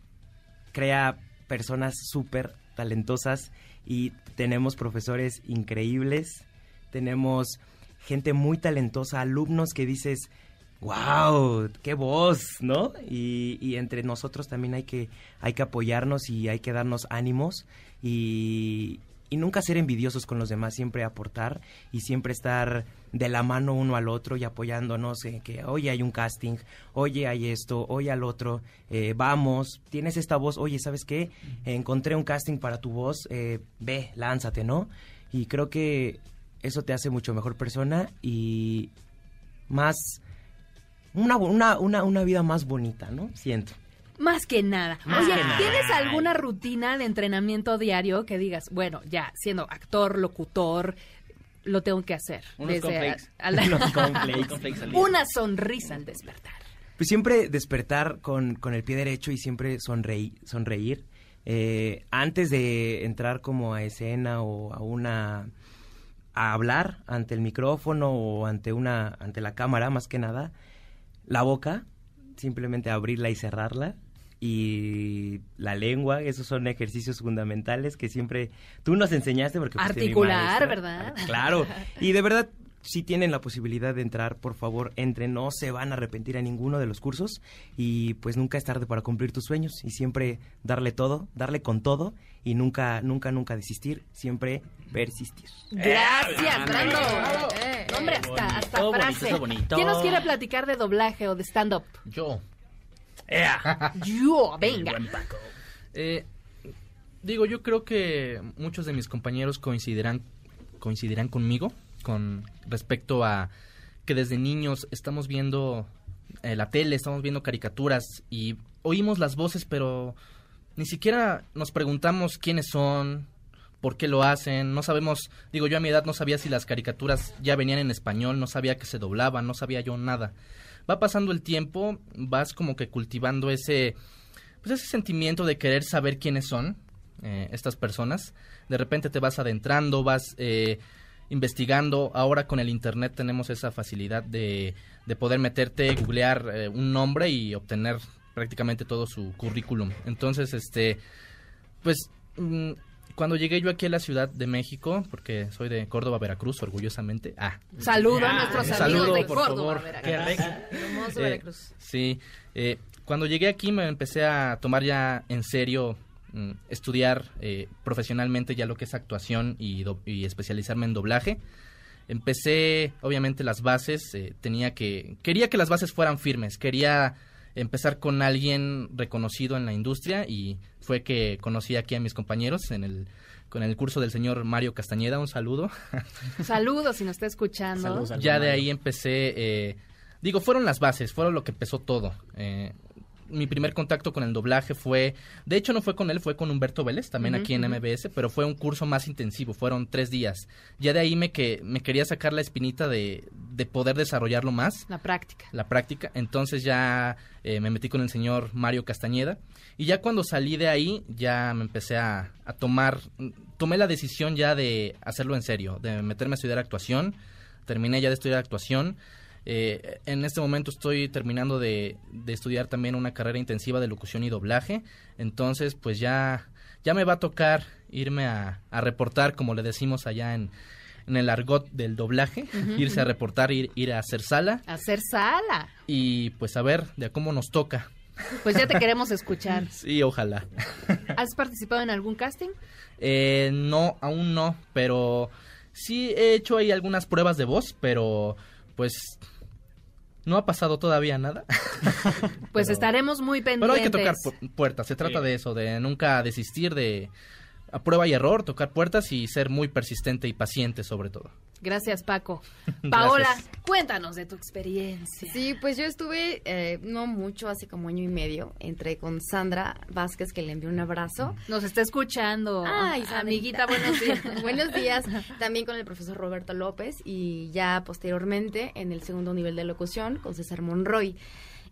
crea personas súper talentosas y tenemos profesores increíbles, tenemos gente muy talentosa, alumnos que dices, wow, qué voz, ¿no? Y, y entre nosotros también hay que, hay que apoyarnos y hay que darnos ánimos y, y nunca ser envidiosos con los demás, siempre aportar y siempre estar de la mano uno al otro y apoyándonos en que, oye, hay un casting, oye, hay esto, oye, al otro, eh, vamos, tienes esta voz, oye, ¿sabes qué? encontré un casting para tu voz, eh, ve, lánzate, ¿no? Y creo que eso te hace mucho mejor persona y más, una, una, una, una vida más bonita, ¿no? Siento. Más que nada. Más Oye, que nada. ¿tienes alguna rutina de entrenamiento diario que digas, bueno, ya siendo actor, locutor, lo tengo que hacer? Unos a la- Unos. Una sonrisa al despertar. Pues siempre despertar con, con el pie derecho y siempre sonreír. sonreír. Eh, antes de entrar como a escena o a una a hablar ante el micrófono o ante una ante la cámara más que nada la boca simplemente abrirla y cerrarla y la lengua esos son ejercicios fundamentales que siempre tú nos enseñaste porque mi Articular, maestra. ¿verdad? Claro. Y de verdad, si tienen la posibilidad de entrar, por favor, entren. No se van a arrepentir a ninguno de los cursos. Y pues nunca es tarde para cumplir tus sueños. Y siempre darle todo, darle con todo. Y nunca, nunca, nunca desistir. Siempre persistir. Gracias. Brando. Eh, hombre, hasta, hasta bonito, frase. bonito. ¿Quién nos quiere platicar de doblaje o de stand-up? Yo. Yo, venga. Eh, digo, yo creo que muchos de mis compañeros coincidirán, coincidirán conmigo con respecto a que desde niños estamos viendo eh, la tele, estamos viendo caricaturas y oímos las voces, pero ni siquiera nos preguntamos quiénes son, por qué lo hacen, no sabemos, digo yo a mi edad no sabía si las caricaturas ya venían en español, no sabía que se doblaban, no sabía yo nada. Va pasando el tiempo, vas como que cultivando ese pues ese sentimiento de querer saber quiénes son eh, estas personas. De repente te vas adentrando, vas eh, investigando. Ahora con el internet tenemos esa facilidad de, de poder meterte, googlear eh, un nombre y obtener prácticamente todo su currículum. Entonces, este, pues mm, cuando llegué yo aquí a la Ciudad de México, porque soy de Córdoba, Veracruz, orgullosamente. Ah, Saludo a nuestros un amigos saludo, de por Córdoba, favor. Veracruz. Hermoso Eh, Veracruz. Sí, eh, Cuando llegué aquí me empecé a tomar ya en serio mm, estudiar eh, profesionalmente ya lo que es actuación y, do- y especializarme en doblaje. Empecé, obviamente, las bases, eh, tenía que, quería que las bases fueran firmes, quería empezar con alguien reconocido en la industria y fue que conocí aquí a mis compañeros en el, con el curso del señor Mario Castañeda, un saludo. Saludos si nos está escuchando. ya de ahí empecé, eh, digo, fueron las bases, fueron lo que empezó todo. Eh, mi primer contacto con el doblaje fue, de hecho no fue con él, fue con Humberto Vélez, también Ujú, aquí en. MBS, pero fue un curso más intensivo, fueron tres días. Ya de ahí me, que, me quería sacar la espinita de, de poder desarrollarlo más, La práctica. la práctica. Entonces ya eh, me metí con el señor Mario Castañeda. Y ya cuando salí de ahí, ya me empecé a, a tomar, tomé la decisión ya de hacerlo en serio, de meterme a estudiar actuación. Terminé ya de estudiar actuación. Eh, en este momento estoy terminando de, de estudiar también una carrera intensiva de locución y doblaje. Entonces, pues ya, ya me va a tocar irme a, a reportar, como le decimos allá en, en el argot del doblaje, irse a reportar, ir, ir a hacer sala Hacer sala. y pues a ver de a cómo nos toca. Pues ya te queremos escuchar. Sí, ojalá. ¿Has participado en algún casting? Eh, no, aún no, pero sí he hecho ahí algunas pruebas de voz, pero pues no ha pasado todavía nada. Pues Pero- estaremos muy pendientes. Pero hay que tocar pu- puertas, se trata de eso, de nunca desistir de a prueba y error, tocar puertas y ser muy persistente y paciente sobre todo. Gracias, Paco. Gracias. Paola, cuéntanos de tu experiencia. Sí, pues yo estuve eh, no mucho, hace como año y medio, entré con Sandra Vázquez, que le envió un abrazo. Nos está escuchando. Ay, amiguita, buenos días. buenos días. También con el profesor Roberto López y ya posteriormente en el segundo nivel de locución con César Monroy.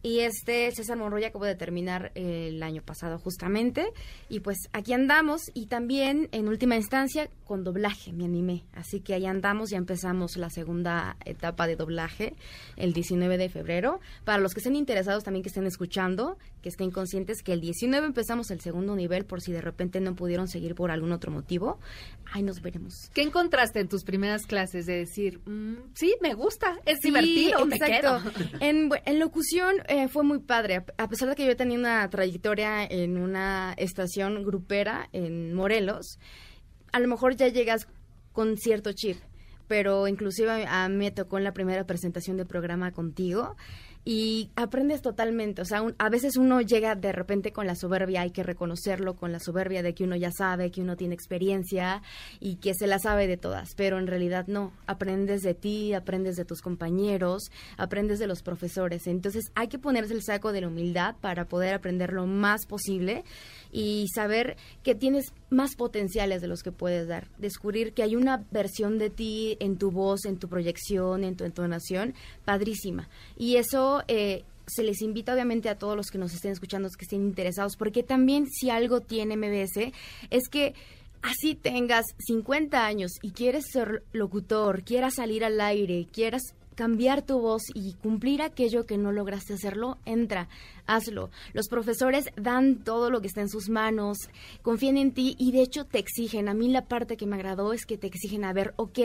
Y este César Monroy acabó de terminar el año pasado justamente. Y pues aquí andamos y también en última instancia con doblaje me animé. Así que ahí andamos, ya empezamos la segunda etapa de doblaje el 19 de febrero. Para los que estén interesados también que estén escuchando, que estén conscientes que el 19 empezamos el segundo nivel por si de repente no pudieron seguir por algún otro motivo. Ahí nos veremos. ¿Qué encontraste en tus primeras clases de decir, mm, sí, me gusta, es Sí, divertido, me exacto. quedo? En, bu- en locución eh, fue muy padre, a pesar de que yo tenía una trayectoria en una estación grupera en Morelos, a lo mejor ya llegas con cierto chip, pero inclusive a, mí me tocó en la primera presentación de programa contigo y aprendes totalmente, o sea, un- a veces uno llega de repente con la soberbia, hay que reconocerlo, con la soberbia de que uno ya sabe, que uno tiene experiencia y que se la sabe de todas, pero en realidad no, aprendes de ti, aprendes de tus compañeros, aprendes de los profesores, entonces hay que ponerse el saco de la humildad para poder aprender lo más posible y saber que tienes más potenciales de los que puedes dar, descubrir que hay una versión de ti en tu voz, en tu proyección, en tu entonación, padrísima. Y eso eh, se les invita obviamente a todos los que nos estén escuchando, que estén interesados, porque también si algo tiene MBS es que así tengas 50 años y quieres ser locutor, quieras salir al aire, quieras cambiar tu voz y cumplir aquello que no lograste hacerlo, entra, hazlo. Los profesores dan todo lo que está en sus manos, confían en ti y de hecho te exigen. A mí la parte que me agradó es que te exigen, a ver, ok,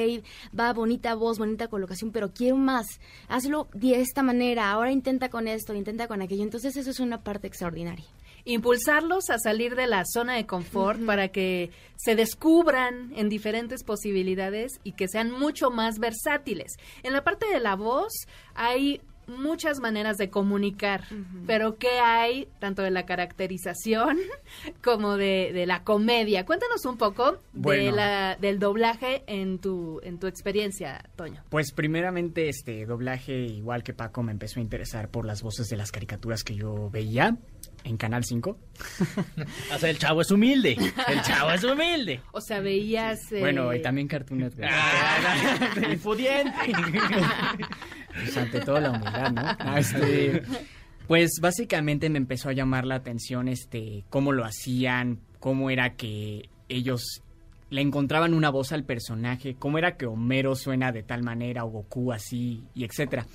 va bonita voz, bonita colocación, pero quiero más. Hazlo de esta manera, ahora intenta con esto, intenta con aquello. Entonces eso es una parte extraordinaria. Impulsarlos a salir de la zona de confort para que se descubran en diferentes posibilidades y que sean mucho más versátiles. En la parte de la voz hay muchas maneras de comunicar, pero ¿qué hay tanto de la caracterización como de, de la comedia? Cuéntanos un poco de la, del doblaje en tu, en tu experiencia, Toño. Pues primeramente este doblaje, igual que Paco, me empezó a interesar por las voces de las caricaturas que yo veía en Canal 5. O sea, el chavo es humilde. El chavo es humilde. O sea, veías... eh, Bueno, y también Cartoon Network. Infudiente. Pues ante todo la humildad, ¿no? Ah, este, pues básicamente me empezó a llamar la atención este cómo lo hacían, cómo era que ellos le encontraban una voz al personaje, cómo era que Homero suena de tal manera o Goku así y etcétera.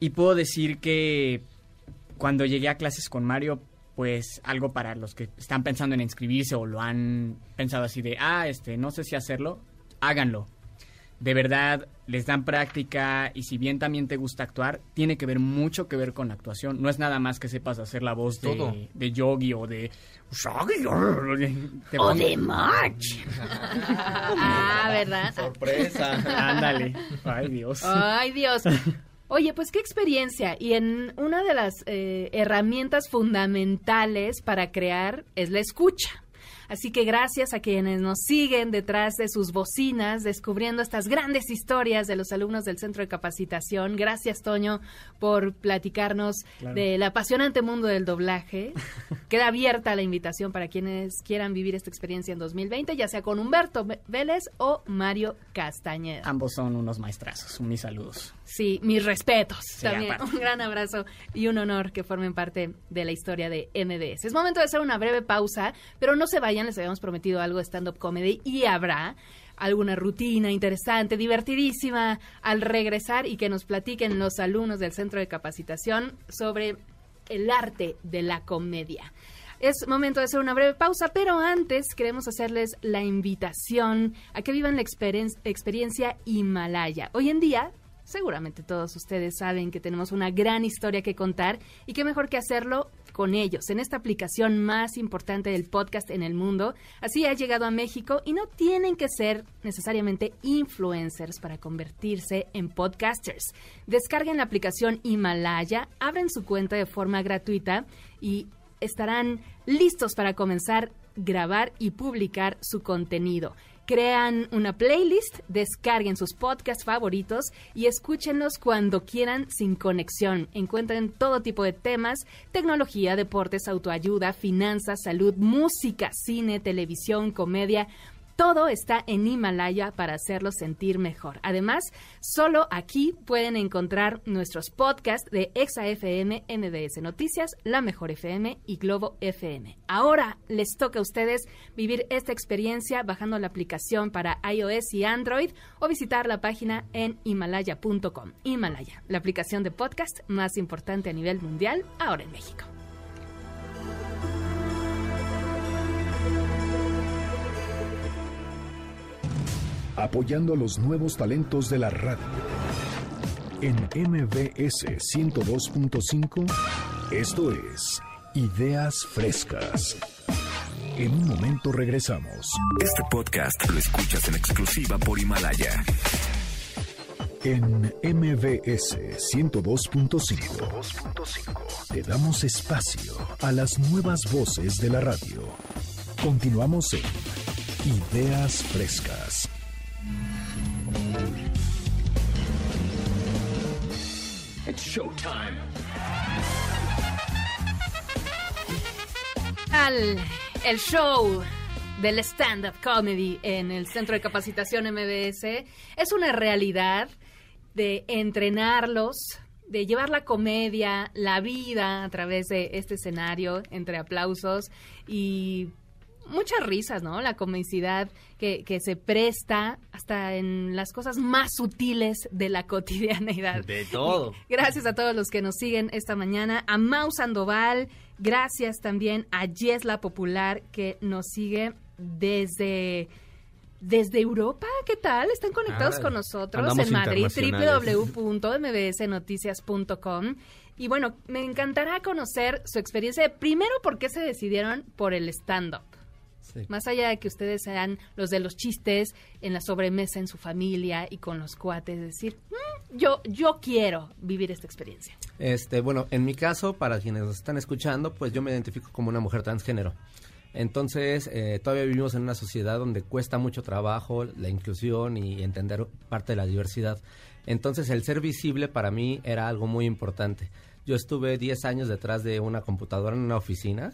Y puedo decir que cuando llegué a clases con Mario, pues algo para los que están pensando en inscribirse o lo han pensado así de, ah, este, no sé si hacerlo, háganlo. de verdad les dan práctica y si bien también te gusta actuar, tiene que ver mucho que ver con la actuación. No es nada más que sepas hacer la voz Todo. de, de Yogi o de... O de March. ah, ¿verdad? Sorpresa. Ándale. Ay, Dios. Ay, Dios. Oye, pues qué experiencia. Y en una de las eh, herramientas fundamentales para crear es la escucha. Así que gracias a quienes nos siguen detrás de sus bocinas, descubriendo estas grandes historias de los alumnos del Centro de Capacitación. Gracias, Toño, por platicarnos Claro. del apasionante mundo del doblaje. Queda abierta la invitación para quienes quieran vivir esta experiencia en 2020, ya sea con Humberto Vélez o Mario Castañeda. Ambos son unos maestrazos. Mis saludos. Sí, mis respetos. Sí, También aparte. un gran abrazo y un honor que formen parte de la historia de MBS. Es momento de hacer una breve pausa, pero no se vayan, les habíamos prometido algo de stand-up comedy y habrá alguna rutina interesante, divertidísima al regresar y que nos platiquen los alumnos del centro de capacitación sobre el arte de la comedia. Es momento de hacer una breve pausa, pero antes queremos hacerles la invitación a que vivan la experien- experiencia Himalaya. Hoy en día, seguramente todos ustedes saben que tenemos una gran historia que contar y qué mejor que hacerlo con ellos, en esta aplicación más importante del podcast en el mundo. Así ha llegado a México y no tienen que ser necesariamente influencers para convertirse en podcasters. Descarguen la aplicación Himalaya, abren su cuenta de forma gratuita y estarán listos para comenzar grabar y publicar su contenido. Crean una playlist, descarguen sus podcasts favoritos y escúchenlos cuando quieran sin conexión. Encuentren todo tipo de temas, tecnología, deportes, autoayuda, finanzas, salud, música, cine, televisión, comedia. Todo está en Himalaya para hacerlos sentir mejor. Además, solo aquí pueden encontrar nuestros podcasts de Exa FM, MBS Noticias, La Mejor FM y Globo FM. Ahora les toca a ustedes vivir esta experiencia bajando la aplicación para iOS y Android o visitar la página en himalaya.com. Himalaya, la aplicación de podcast más importante a nivel mundial ahora en México. Apoyando a los nuevos talentos de la radio. En MBS 102.5, esto es Ideas Frescas. En un momento regresamos. Este podcast lo escuchas en exclusiva por Himalaya. En MBS 102.5 te damos espacio a las nuevas voces de la radio. Continuamos en Ideas Frescas. It's showtime. al el show del stand-up comedy en el Centro de Capacitación MBS es una realidad de entrenarlos, de llevar la comedia, la vida a través de este escenario entre aplausos y muchas risas, ¿no? La comicidad que, que se presta hasta en las cosas más sutiles de la cotidianeidad. De todo. Gracias a todos los que nos siguen esta mañana. A Mau Sandoval, gracias también a Yesla Popular que nos sigue desde desde Europa. ¿Qué tal? Están conectados Ah, con nosotros en Madrid, www.mbsnoticias.com. Y bueno, me encantará conocer su experiencia. Primero, ¿por qué se decidieron por el stand-up? Más allá de que ustedes sean los de los chistes en la sobremesa en su familia y con los cuates, decir, "Mm, yo, yo quiero vivir esta experiencia. Este, bueno, en mi caso, para quienes nos están escuchando, pues yo me identifico como una mujer transgénero. Entonces, eh, todavía vivimos en una sociedad donde cuesta mucho trabajo la inclusión y entender parte de la diversidad. Entonces, el ser visible para mí era algo muy importante. Yo estuve 10 años detrás de una computadora en una oficina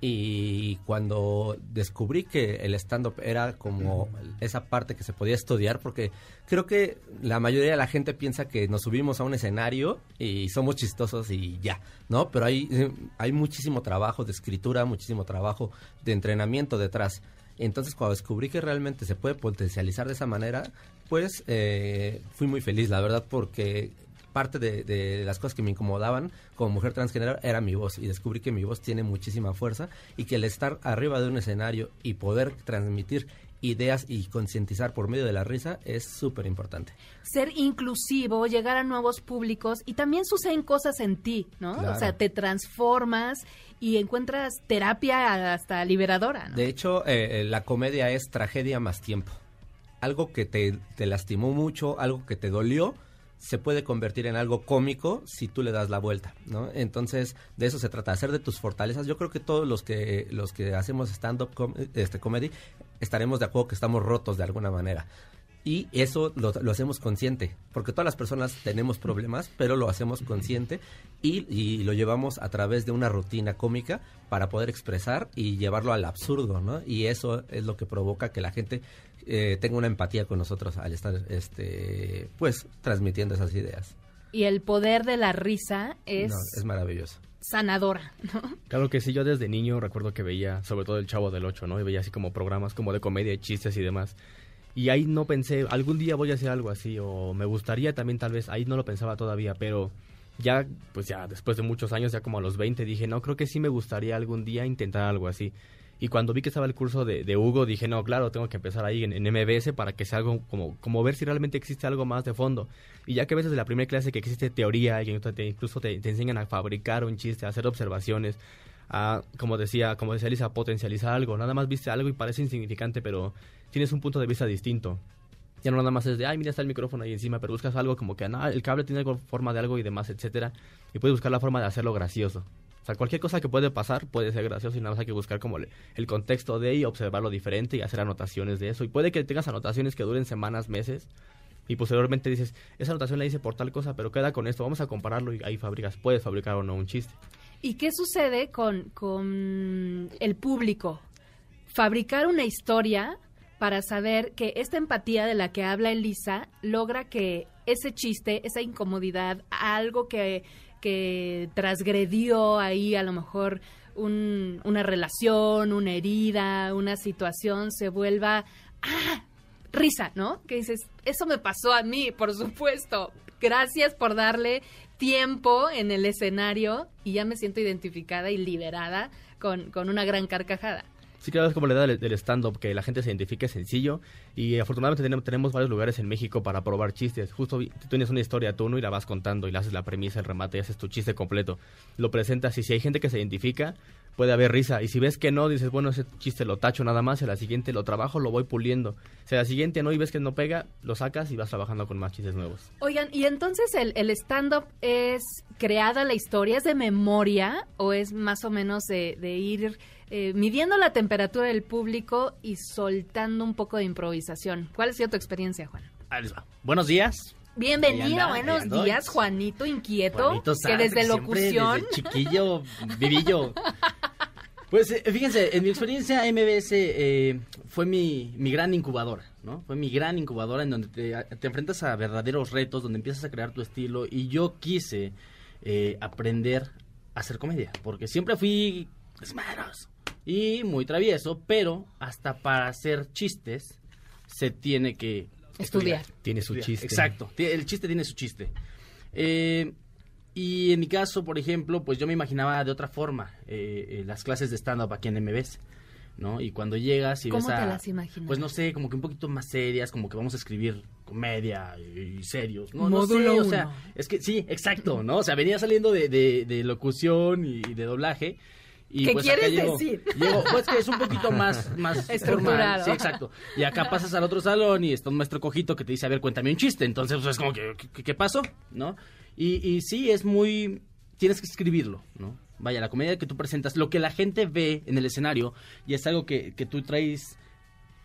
y cuando descubrí que el stand-up era como esa parte que se podía estudiar, porque creo que la mayoría de la gente piensa que nos subimos a un escenario y somos chistosos y ya, ¿no? Pero hay, hay muchísimo trabajo de escritura, muchísimo trabajo de entrenamiento detrás. Entonces, cuando descubrí que realmente se puede potencializar de esa manera, pues eh, fui muy feliz, la verdad, porque parte de, de las cosas que me incomodaban como mujer transgénero era mi voz y descubrí que mi voz tiene muchísima fuerza y que el estar arriba de un escenario y poder transmitir ideas y concientizar por medio de la risa es súper importante. Ser inclusivo, llegar a nuevos públicos y también suceden cosas en ti, ¿no? O sea, te transformas y encuentras terapia hasta liberadora, ¿no? De hecho, eh, eh, la comedia es tragedia más tiempo. Algo que te, te lastimó mucho, algo que te dolió, se puede convertir en algo cómico si tú le das la vuelta, ¿no? Entonces, de eso se trata, hacer de tus fortalezas. Yo creo que todos los que los que hacemos stand-up com- este, comedy estaremos de acuerdo que estamos rotos de alguna manera. Y eso lo, lo hacemos consciente, porque todas las personas tenemos problemas, pero lo hacemos consciente y, y lo llevamos a través de una rutina cómica para poder expresar y llevarlo al absurdo, ¿no? Y eso es lo que provoca que la gente eh, tenga una empatía con nosotros al estar, este, pues, transmitiendo esas ideas. Y el poder de la risa es No, es maravilloso. sanadora, ¿no? Claro que sí, yo desde niño recuerdo que veía, sobre todo el Chavo del Ocho, ¿no? Y veía así como programas como de comedia y chistes y demás. Y ahí no pensé, algún día voy a hacer algo así, o me gustaría también tal vez, ahí no lo pensaba todavía, pero ya, pues ya después de muchos años, ya como a los 20, dije, no, creo que sí me gustaría algún día intentar algo así. Y cuando vi que estaba el curso de, de Hugo, dije, no, claro, tengo que empezar ahí en, MBS para que sea algo como, como ver si realmente existe algo más de fondo. Y ya que ves desde la primera clase que existe teoría y incluso te, enseñan a fabricar un chiste, a hacer observaciones, a, como decía, como decía Lisa, potencializar algo. Nada más viste algo y parece insignificante, pero tienes un punto de vista distinto. Ya no nada más es de, ay, mira, está el micrófono ahí encima, pero buscas algo como que, no, el cable tiene forma de algo y demás, etcétera. Y puedes buscar la forma de hacerlo gracioso. O sea, cualquier cosa que puede pasar puede ser gracioso y nada más hay que buscar como el, contexto de y observarlo diferente y hacer anotaciones de eso. Y puede que tengas anotaciones que duren semanas, meses, y posteriormente dices, esa anotación la hice por tal cosa, pero queda con esto, vamos a compararlo y ahí fabricas, puedes fabricar o no un chiste. ¿Y qué sucede con, con el público? Fabricar una historia para saber que esta empatía de la que habla Elisa logra que ese chiste, esa incomodidad, algo que, que transgredió ahí a lo mejor un- una relación, una herida, una situación, se vuelva, ah, risa, ¿no? Que dices, eso me pasó a mí, por supuesto. Gracias por darle tiempo en el escenario y ya me siento identificada y liberada con, con una gran carcajada. Sí, claro, es como la idea del, stand-up, que la gente se identifique sencillo. Y afortunadamente tenemos, varios lugares en México para probar chistes. Justo tú tienes una historia tú, ¿no? Y la vas contando y le haces la premisa, el remate y haces tu chiste completo. Lo presentas y si hay gente que se identifica, puede haber risa. Y si ves que no, dices, bueno, ese chiste lo tacho nada más. Y la siguiente lo trabajo, lo voy puliendo. Si a la siguiente no y ves que no pega, lo sacas y vas trabajando con más chistes nuevos. Oigan, ¿y entonces el, el stand-up es creada la historia, es de memoria o es más o menos de ir eh, midiendo la temperatura del público y soltando un poco de improvisación? ¿Cuál ha sido tu experiencia, Juan? Ahí les va. Buenos días. Bienvenido, anda, buenos días, Juanito Inquieto, Juanito que Sanz, desde locución... desde chiquillo, vivillo. Pues eh, fíjense, en mi experiencia MBS eh, fue mi, mi gran incubadora, ¿no? Fue mi gran incubadora en donde te, te enfrentas a verdaderos retos, donde empiezas a crear tu estilo y yo quise eh, aprender a hacer comedia, porque siempre fui desmadroso y muy travieso, pero hasta para hacer chistes se tiene que Estudiar. Tiene su Estudiar, chiste. Exacto, el chiste tiene su chiste. Eh, y en mi caso, por ejemplo, pues yo me imaginaba de otra forma eh, eh, las clases de stand-up aquí en MBS, ¿no? Y cuando llegas y ¿Cómo ves a... te las imaginas? Pues no sé, como que un poquito más serias, como que vamos a escribir comedia y, y serios. No, no Módulo sé, o sea, es que sí, exacto, ¿no? O sea, venía saliendo de, de- de locución y de doblaje. Y ¿Qué pues quieres decir? llego- pues que es un poquito más, más Estructurado. formal. Sí, exacto. Y acá pasas al otro salón y está un maestro cojito que te dice, a ver, cuéntame un chiste. Entonces, pues es como que, ¿qué, qué pasó? ¿No? Y, y sí, es muy... Tienes que escribirlo, ¿no? Vaya, la comedia que tú presentas, lo que la gente ve en el escenario, y es algo que, que tú traes,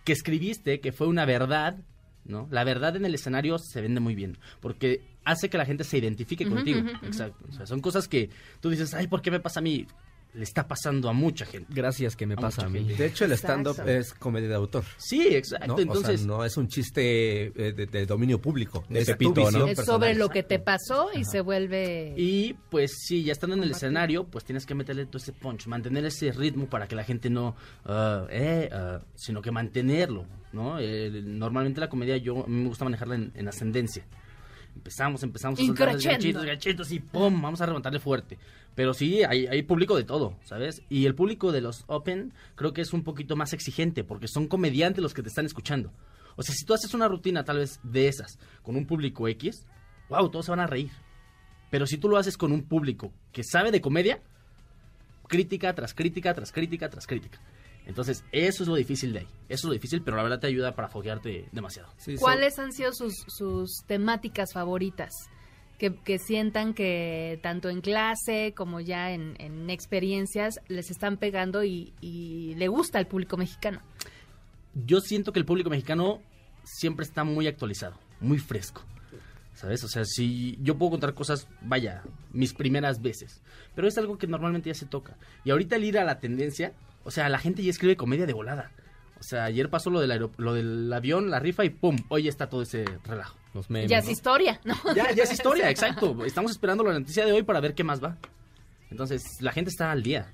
que escribiste, que fue una verdad, ¿no? La verdad en el escenario se vende muy bien, porque hace que la gente se identifique contigo. Exacto. O sea, son cosas que tú dices, ay, ¿por qué me pasa a mí? Le está pasando a mucha gente. Gracias que me pasa a mí. De hecho, el stand-up es comedia de autor. Sí, exacto. ¿no? O sea, Entonces, no es un chiste eh, de, de dominio público. De Pepito, ¿no? Es personal. sobre lo que te pasó y se vuelve... Y pues sí, ya estando en el escenario, pues tienes que meterle todo ese punch, mantener ese ritmo para que la gente no, ah, eh, ah, sino que mantenerlo, ¿no? Eh, normalmente la comedia yo a mí me gusta manejarla en, en ascendencia. Empezamos, empezamos a soltar los gachitos y ¡pum! Vamos a remontarle fuerte. Pero sí, hay, hay público de todo, ¿sabes? Y el público de los Open creo que es un poquito más exigente porque son comediantes los que te están escuchando. O sea, si tú haces una rutina tal vez de esas con un público X, wow, todos se van a reír. Pero si tú lo haces con un público que sabe de comedia, crítica tras crítica tras crítica tras crítica. Entonces, eso es lo difícil de ahí. Eso es lo difícil, pero la verdad te ayuda para foguearte demasiado. ¿Cuáles han sido sus, sus temáticas favoritas? Que, que sientan que tanto en clase como ya en, en experiencias les están pegando y, y le gusta al público mexicano. Yo siento que el público mexicano siempre está muy actualizado, muy fresco. ¿Sabes? O sea, si yo puedo contar cosas, vaya, mis primeras veces. Pero es algo que normalmente ya se toca. Y ahorita el ir a la tendencia, o sea, la gente ya escribe comedia de volada. O sea, ayer pasó lo del, lo del avión, la rifa y ¡pum! Hoy ya está todo ese relajo. Los memes. ya es ¿no? historia, ¿no? Ya, ya es historia, exacto. Estamos esperando la noticia de hoy para ver qué más va. Entonces, la gente está al día.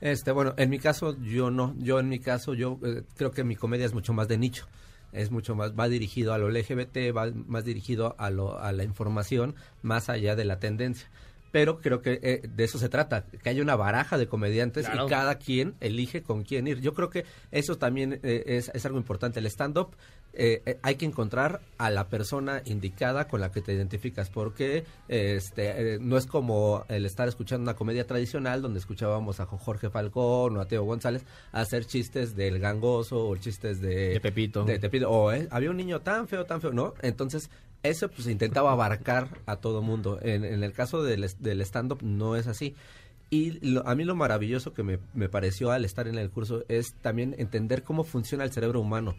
Este, bueno, en mi caso, yo no. Yo, en mi caso, yo eh, creo que mi comedia es mucho más de nicho. Es mucho más, va dirigido a lo LGBT, va más dirigido a, lo, a la información, más allá de la tendencia. Pero creo que eh, de eso se trata, que haya una baraja de comediantes Claro. y cada quien elige con quién ir. Yo creo que eso también eh, es, es algo importante. El stand-up eh, eh, hay que encontrar a la persona indicada con la que te identificas, porque este, eh, no es como el estar escuchando una comedia tradicional donde escuchábamos a Jo- Jorge Falcón o a Teo González hacer chistes del gangoso o chistes de, De Pepito. de Tepito, o eh, había un niño tan feo, tan feo, ¿no? Entonces, eso pues intentaba abarcar a todo mundo. En, en el caso del, stand-up no es así. Y lo- a mí lo maravilloso que me, me pareció al estar en el curso es también entender cómo funciona el cerebro humano.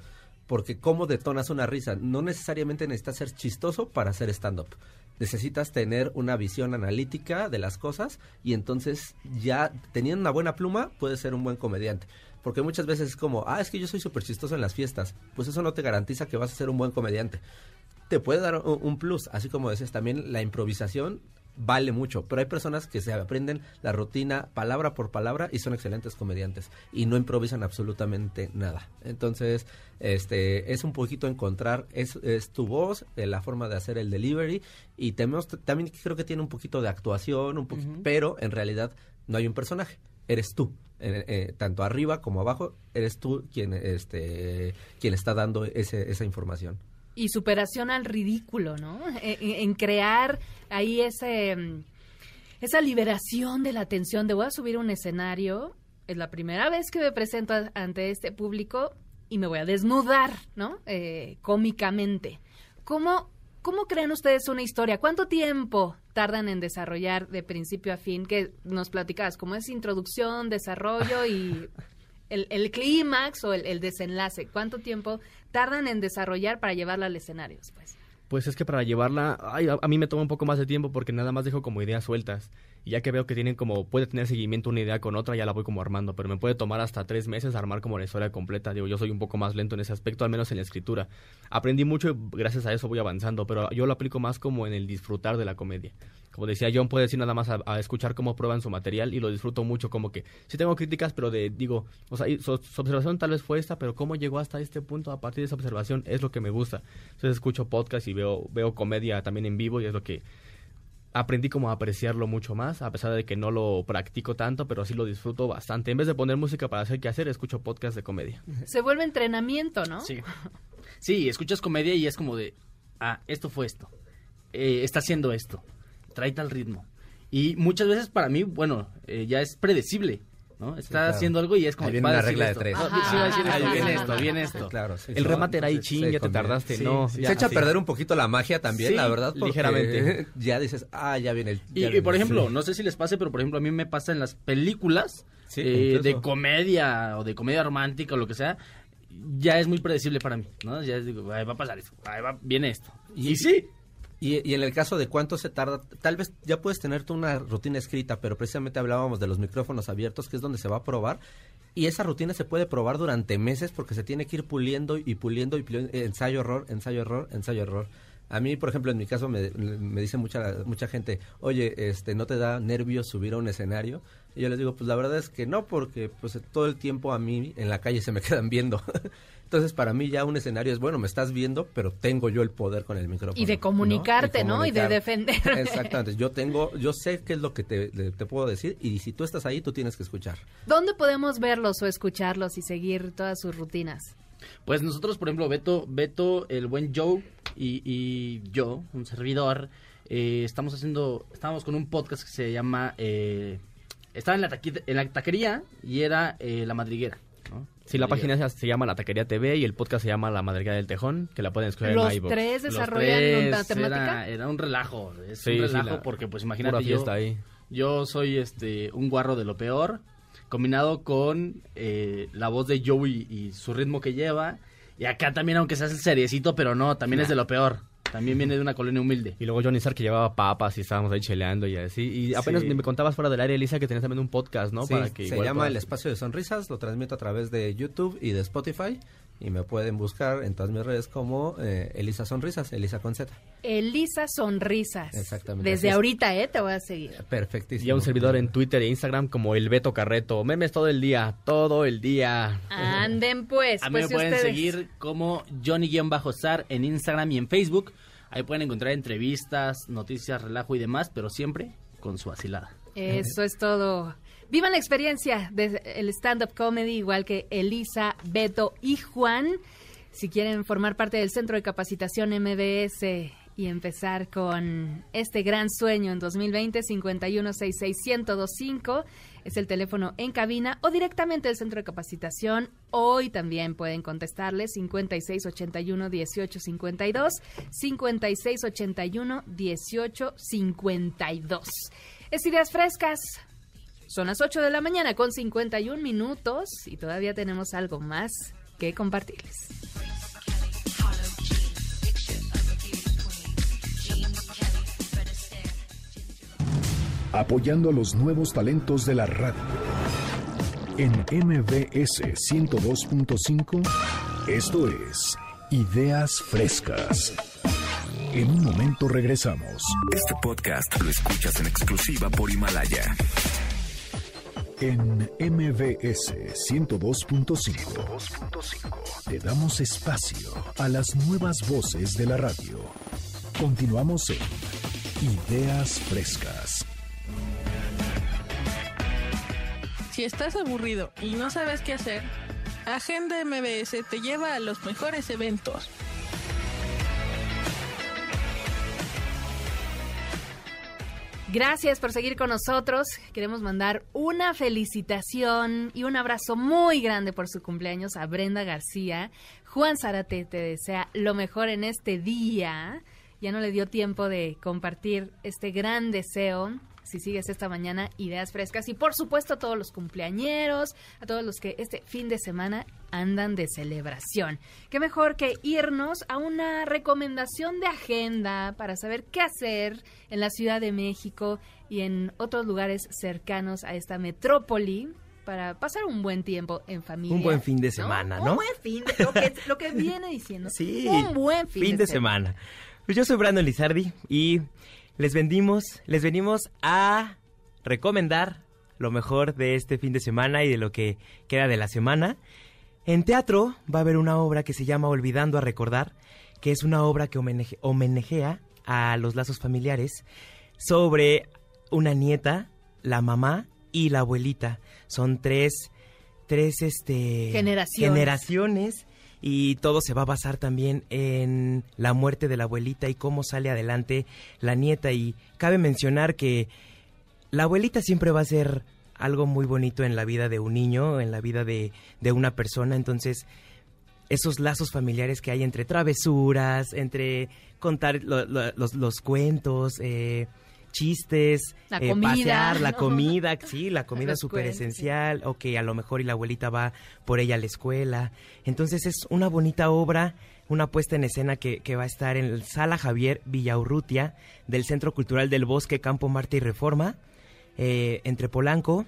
Porque cómo detonas una risa. No necesariamente necesitas ser chistoso para hacer stand-up. Necesitas tener una visión analítica de las cosas y entonces ya teniendo una buena pluma puedes ser un buen comediante. Porque muchas veces es como, ah, es que yo soy súper chistoso en las fiestas. Pues eso no te garantiza que vas a ser un buen comediante te puede dar un, un plus, así como decías, también la improvisación vale mucho, pero hay personas que se aprenden la rutina palabra por palabra y son excelentes comediantes y no improvisan absolutamente nada. Entonces, este es un poquito encontrar es, es tu voz, eh, la forma de hacer el delivery y tenemos, también creo que tiene un poquito de actuación, un poquito, pero en realidad no hay un personaje, eres tú. Eh, eh, tanto arriba como abajo eres tú quien este quien está dando ese, esa información. Y superación al ridículo, ¿no? En, en crear ahí ese mm, esa liberación de la tensión de voy a subir a un escenario, es la primera vez que me presento ante este público y me voy a desnudar, ¿no? Eh, cómicamente. ¿Cómo, ¿Cómo crean ustedes una historia? ¿Cuánto tiempo tardan en desarrollar de principio a fin? Que nos platicabas, como es introducción, desarrollo y el, el clímax o el, el desenlace. ¿Cuánto tiempo tardan en desarrollar para llevarla al escenario después? Pues es que para llevarla, ay, a, a mí me toma un poco más de tiempo porque nada más dejo como ideas sueltas. Y ya que veo que tienen como, puede tener seguimiento una idea con otra, ya la voy como armando. Pero me puede tomar hasta tres meses armar como la historia completa. Digo, yo soy un poco más lento en ese aspecto, al menos en la escritura. Aprendí mucho y gracias a eso voy avanzando, pero yo lo aplico más como en el disfrutar de la comedia. Como decía John, puede decir nada más a, escuchar cómo prueban su material y lo disfruto mucho. Como que sí tengo críticas, pero de, digo, o sea, su observación tal vez fue esta, pero cómo llegó hasta este punto a partir de esa observación es lo que me gusta. Entonces escucho podcast y veo, veo comedia también en vivo y es lo que aprendí como a apreciarlo mucho más, a pesar de que no lo practico tanto, pero sí lo disfruto bastante. En vez de poner música para hacer qué hacer, escucho podcast de comedia. Se vuelve entrenamiento, ¿no? Sí. Sí, escuchas comedia y es como de, ah, esto fue esto. Eh, está haciendo esto. Trae tal ritmo. Y muchas veces para mí, bueno, eh, ya es predecible. ¿No? Está claro. haciendo algo y es como Ahí viene una regla de tres. No, Ajá. sí, va a decir Ahí esto, viene viene esto. viene esto. Claro, sí, El ¿no? remate era ahí, Entonces, chin, se ya te tardaste. sí, no, sí. ya, se echa a perder un poquito la magia también, Sí, la verdad. porque ligeramente. Ya dices, ah, ya viene el. Y, ya y, viene por ejemplo, sí. no sé si les pase, pero por ejemplo a mí me pasa en las películas Sí, eh, de comedia o de comedia romántica o lo que sea, ya es muy predecible para mí, ¿no? Ya digo, "Ay, va a pasar esto, ahí va, viene esto. Y, sí, Y, en el caso de cuánto se tarda, tal vez ya puedes tener tú una rutina escrita, pero precisamente hablábamos de los micrófonos abiertos, que es donde se va a probar. Y esa rutina se puede probar durante meses porque se tiene que ir puliendo y puliendo y puliendo, ensayo, error, ensayo, error, ensayo, error. A mí, por ejemplo, en mi caso me, me dice mucha mucha gente, oye, este, ¿no te da nervios subir a un escenario? Y yo les digo, pues la verdad es que no, porque pues todo el tiempo a mí en la calle se me quedan viendo. Entonces, para mí ya un escenario es, bueno, me estás viendo, pero tengo yo el poder con el micrófono. Y de comunicarte, ¿no? Y de defender. Exactamente. Yo tengo, yo sé qué es lo que te, puedo decir y si tú estás ahí, tú tienes que escuchar. ¿Dónde podemos verlos o escucharlos y seguir todas sus rutinas? Pues nosotros, por ejemplo, Beto, Beto el buen Joe y, y yo, un servidor, eh, estamos haciendo, estábamos con un podcast que se llama, eh, estaba en la, taqui- en la taquería y era eh, La Madriguera. ¿no? Sí, la página se- se llama La Taquería TV y el podcast se llama La Madriguera del Tejón, que la pueden escuchar Los en iVoox. tres Los desarrollan tres, una temática. Era, era un relajo, es Sí, un sí, relajo la- porque pues imagínate yo, ahí. yo soy este un guarro de lo peor, combinado con eh, la voz de Joey y su ritmo que lleva, y acá también aunque se hace seriecito, pero no, también Nah. es de lo peor, también viene de una colonia humilde. Y luego Johnny Sar que llevaba papas y estábamos ahí cheleando y así. Y apenas Sí. me contabas fuera del área, Elisa, que tenías también un podcast, ¿no? Sí, Para que se igual llama puedas- El Espacio de Sonrisas, lo transmito a través de YouTube y de Spotify y me pueden buscar en todas mis redes como eh, Elisa Sonrisas, Elisa con Z. Elisa Sonrisas. Exactamente, Desde es. ahorita, ¿eh? Te voy a seguir. Perfectísimo. Y a un servidor en Twitter e Instagram como el Beto Carreto. Memes todo el día, todo el día. Anden pues. A mí pues me si pueden ustedes- seguir como Johnny-Sar en Instagram y en Facebook. Ahí pueden encontrar entrevistas, noticias, relajo y demás, pero siempre con su asilada. Eso es todo. Vivan la experiencia del stand-up comedy, igual que Elisa, Beto y Juan. Si quieren formar parte del Centro de Capacitación MBS y empezar con este gran sueño en 2020, 5166125 es el teléfono en cabina o directamente del Centro de Capacitación. Hoy también pueden contestarle 5681-1852, 5681-1852. Es Ideas Frescas. Son las 8 de la mañana con 51 minutos y todavía tenemos algo más que compartirles. apoyando a los nuevos talentos de la radio. En MBS 102.5, esto es Ideas Frescas. En un momento regresamos. Este podcast lo escuchas en exclusiva por Himalaya. En MBS 102.5 te damos espacio a las nuevas voces de la radio. Continuamos en Ideas Frescas. Si estás aburrido y no sabes qué hacer, Agenda MBS te lleva a los mejores eventos. Gracias por seguir con nosotros. Queremos mandar una felicitación y un abrazo muy grande por su cumpleaños a Brenda García. Juan Zárate te desea lo mejor en este día. Ya no le dio tiempo de compartir este gran deseo. Si sigues esta mañana, ideas frescas. Y por supuesto a todos los cumpleañeros, a todos los que este fin de semana andan de celebración. Qué mejor que irnos a una recomendación de agenda para saber qué hacer en la Ciudad de México y en otros lugares cercanos a esta metrópoli para pasar un buen tiempo en familia. Un buen fin de semana, ¿no? Un buen fin de lo que, lo que viene diciendo. Sí. Un buen fin, de semana. Pues yo soy Brandon Lizardi y les vendimos, les venimos a recomendar lo mejor de este fin de semana y de lo que queda de la semana. En teatro va a haber una obra que se llama Olvidando a Recordar, que es una obra que homenaje- homenajea a los lazos familiares sobre una nieta, la mamá y la abuelita. Son tres, tres este, Generaciones. generaciones y todo se va a basar también en la muerte de la abuelita y cómo sale adelante la nieta. Y cabe mencionar que la abuelita siempre va a ser algo muy bonito en la vida de un niño, en la vida de, de una persona. Entonces, esos lazos familiares que hay entre travesuras, entre contar lo- lo- los, los cuentos, eh, chistes, La eh, comida, pasear, la ¿no? comida, sí, la comida súper esencial, o que a lo mejor y la abuelita va por ella a la escuela. Entonces es una bonita obra, una puesta en escena que, que va a estar en el Sala Javier Villaurrutia del Centro Cultural del Bosque Campo Marte y Reforma, eh, entre Polanco,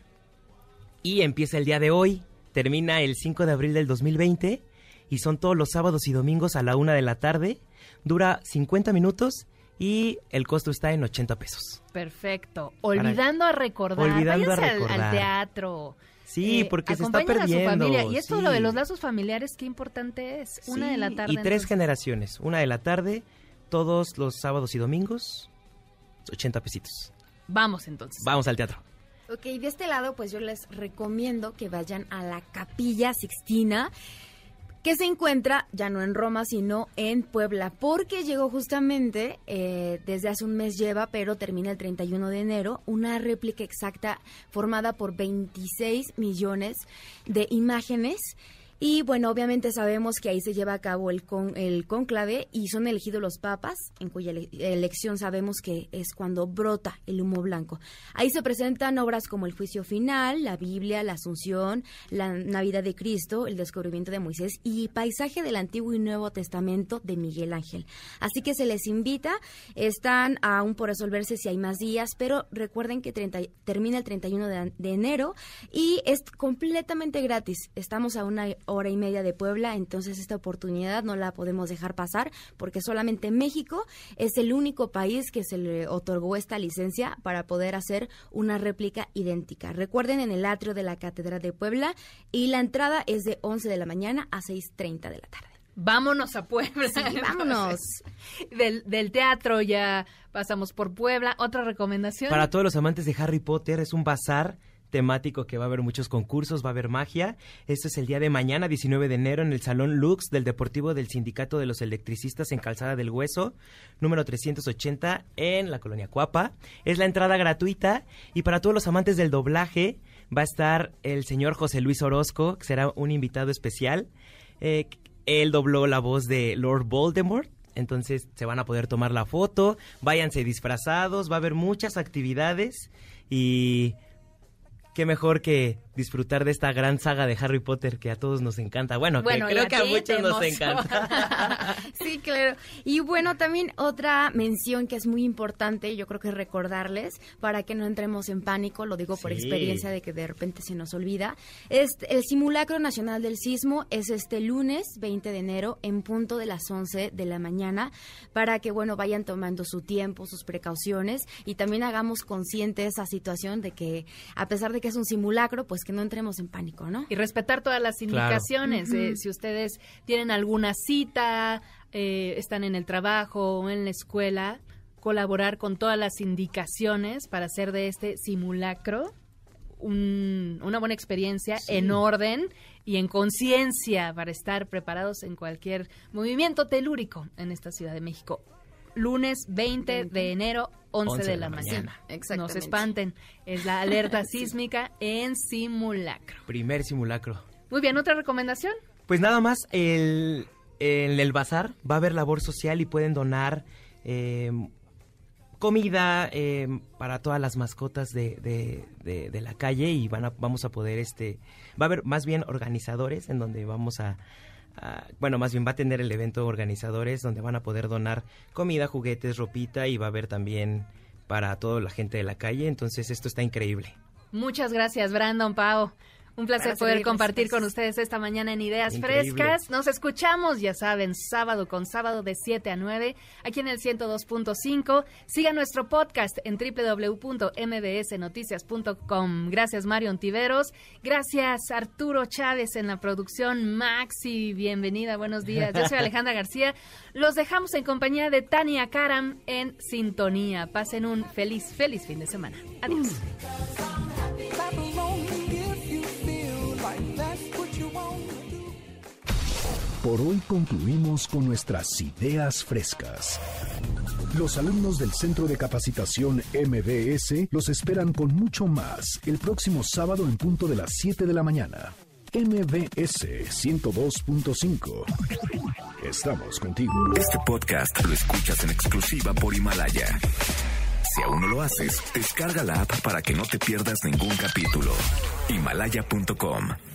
y empieza el día de hoy, termina el 5 de abril del 2020, y son todos los sábados y domingos a la una de la tarde, dura 50 minutos y el costo está en 80 pesos. Perfecto. Olvidando a recordar. Olvidando a Váyanse al- Al, recordar. teatro. Sí, Eh, porque se está acompañen a su perdiendo, familia. Y esto sí. lo de los lazos familiares, qué importante es. Una de la tarde. Y tres entonces. generaciones. Una de la tarde, todos los sábados y domingos, 80 pesitos. Vamos entonces. Vamos al teatro. Ok, de este lado, pues yo les recomiendo que vayan a la Capilla Sixtina, que se encuentra ya no en Roma, sino en Puebla, porque llegó justamente, eh, desde hace un mes lleva, pero termina el 31 de enero, una réplica exacta formada por 26 millones de imágenes. Y bueno, obviamente sabemos que ahí se lleva a cabo el, con, el conclave y son elegidos los papas, en cuya ele- elección sabemos que es cuando brota el humo blanco. Ahí se presentan obras como el juicio final, la Biblia, la Asunción, la Navidad de Cristo, el descubrimiento de Moisés y paisaje del Antiguo y Nuevo Testamento de Miguel Ángel. Así que se les invita, están aún por resolverse si hay más días, pero recuerden que 30 termina el 31 de, de enero y es completamente gratis. Estamos a una hora y media de Puebla, entonces esta oportunidad no la podemos dejar pasar porque solamente México es el único país que se le otorgó esta licencia para poder hacer una réplica idéntica. Recuerden en el atrio de la Catedral de Puebla y la entrada es de 11 de la mañana a 6.30 de la tarde. Vámonos a Puebla. Sí, vámonos. del, del teatro ya pasamos por Puebla. ¿Otra recomendación? Para todos los amantes de Harry Potter, es un bazar temático que va a haber muchos concursos, va a haber magia. Esto es el día de mañana, 19 de enero, en el Salón Lux del Deportivo del Sindicato de los Electricistas en Calzada del Hueso, número 380, en la colonia Cuapa. Es la entrada gratuita y para todos los amantes del doblaje va a estar el señor José Luis Orozco, que será un invitado especial. Eh, él dobló la voz de Lord Voldemort. Entonces se van a poder tomar la foto, váyanse disfrazados, va a haber muchas actividades y qué mejor que disfrutar de esta gran saga de Harry Potter que a todos nos encanta. Bueno, que Bueno, creo a que a muchos nos encanta. Sí, claro. Y bueno, también otra mención que es muy importante, yo creo que recordarles, para que no entremos en pánico, lo digo por Sí. experiencia de que de repente se nos olvida, es el simulacro nacional del sismo es este lunes 20 de enero en punto de las 11 de la mañana, para que, bueno, vayan tomando su tiempo, sus precauciones y también hagamos consciente esa situación de que, a pesar de que es un simulacro, pues que no entremos en pánico, ¿no? Y respetar todas las Claro. indicaciones. eh, si ustedes tienen alguna cita, eh, están en el trabajo o en la escuela, colaborar con todas las indicaciones para hacer de este simulacro un- una buena experiencia Sí. en orden y en conciencia para estar preparados en cualquier movimiento telúrico en esta Ciudad de México. Lunes 20 de enero, 11, de la, mañana. No exactamente. se espanten, es la alerta sísmica en simulacro. Primer simulacro. Muy bien, ¿otra recomendación? Pues nada más, el, en el bazar va a haber labor social y pueden donar eh, comida eh, para todas las mascotas de, de- de- de la calle y van a, vamos a poder, este, va a haber más bien organizadores en donde vamos a, a- bueno, más bien va a tener el evento organizadores donde van a poder donar comida, juguetes, ropita y va a haber también para toda la gente de la calle, entonces esto está increíble. Muchas gracias, Brandon Pau. Un placer Para poder servirles, compartir con ustedes esta mañana en Ideas Increíble. Frescas. Nos escuchamos, ya saben, sábado con sábado de 7 a 9, aquí en el 102.5. Siga nuestro podcast en www.mbsnoticias.com. Gracias, Mario Ontiveros. Gracias, Arturo Chávez en la producción. Maxi, bienvenida, buenos días. Yo soy Alejandra García. Los dejamos en compañía de Tania Karam en Sintonía. Pasen un feliz, feliz fin de semana. Adiós. Por hoy concluimos con nuestras ideas frescas. Los alumnos del Centro de Capacitación MBS los esperan con mucho más el próximo sábado en punto de las 7 de la mañana. MBS 102.5. Estamos contigo. Este podcast lo escuchas en exclusiva por Himalaya. Si aún no lo haces, descarga la app para que no te pierdas ningún capítulo. Himalaya.com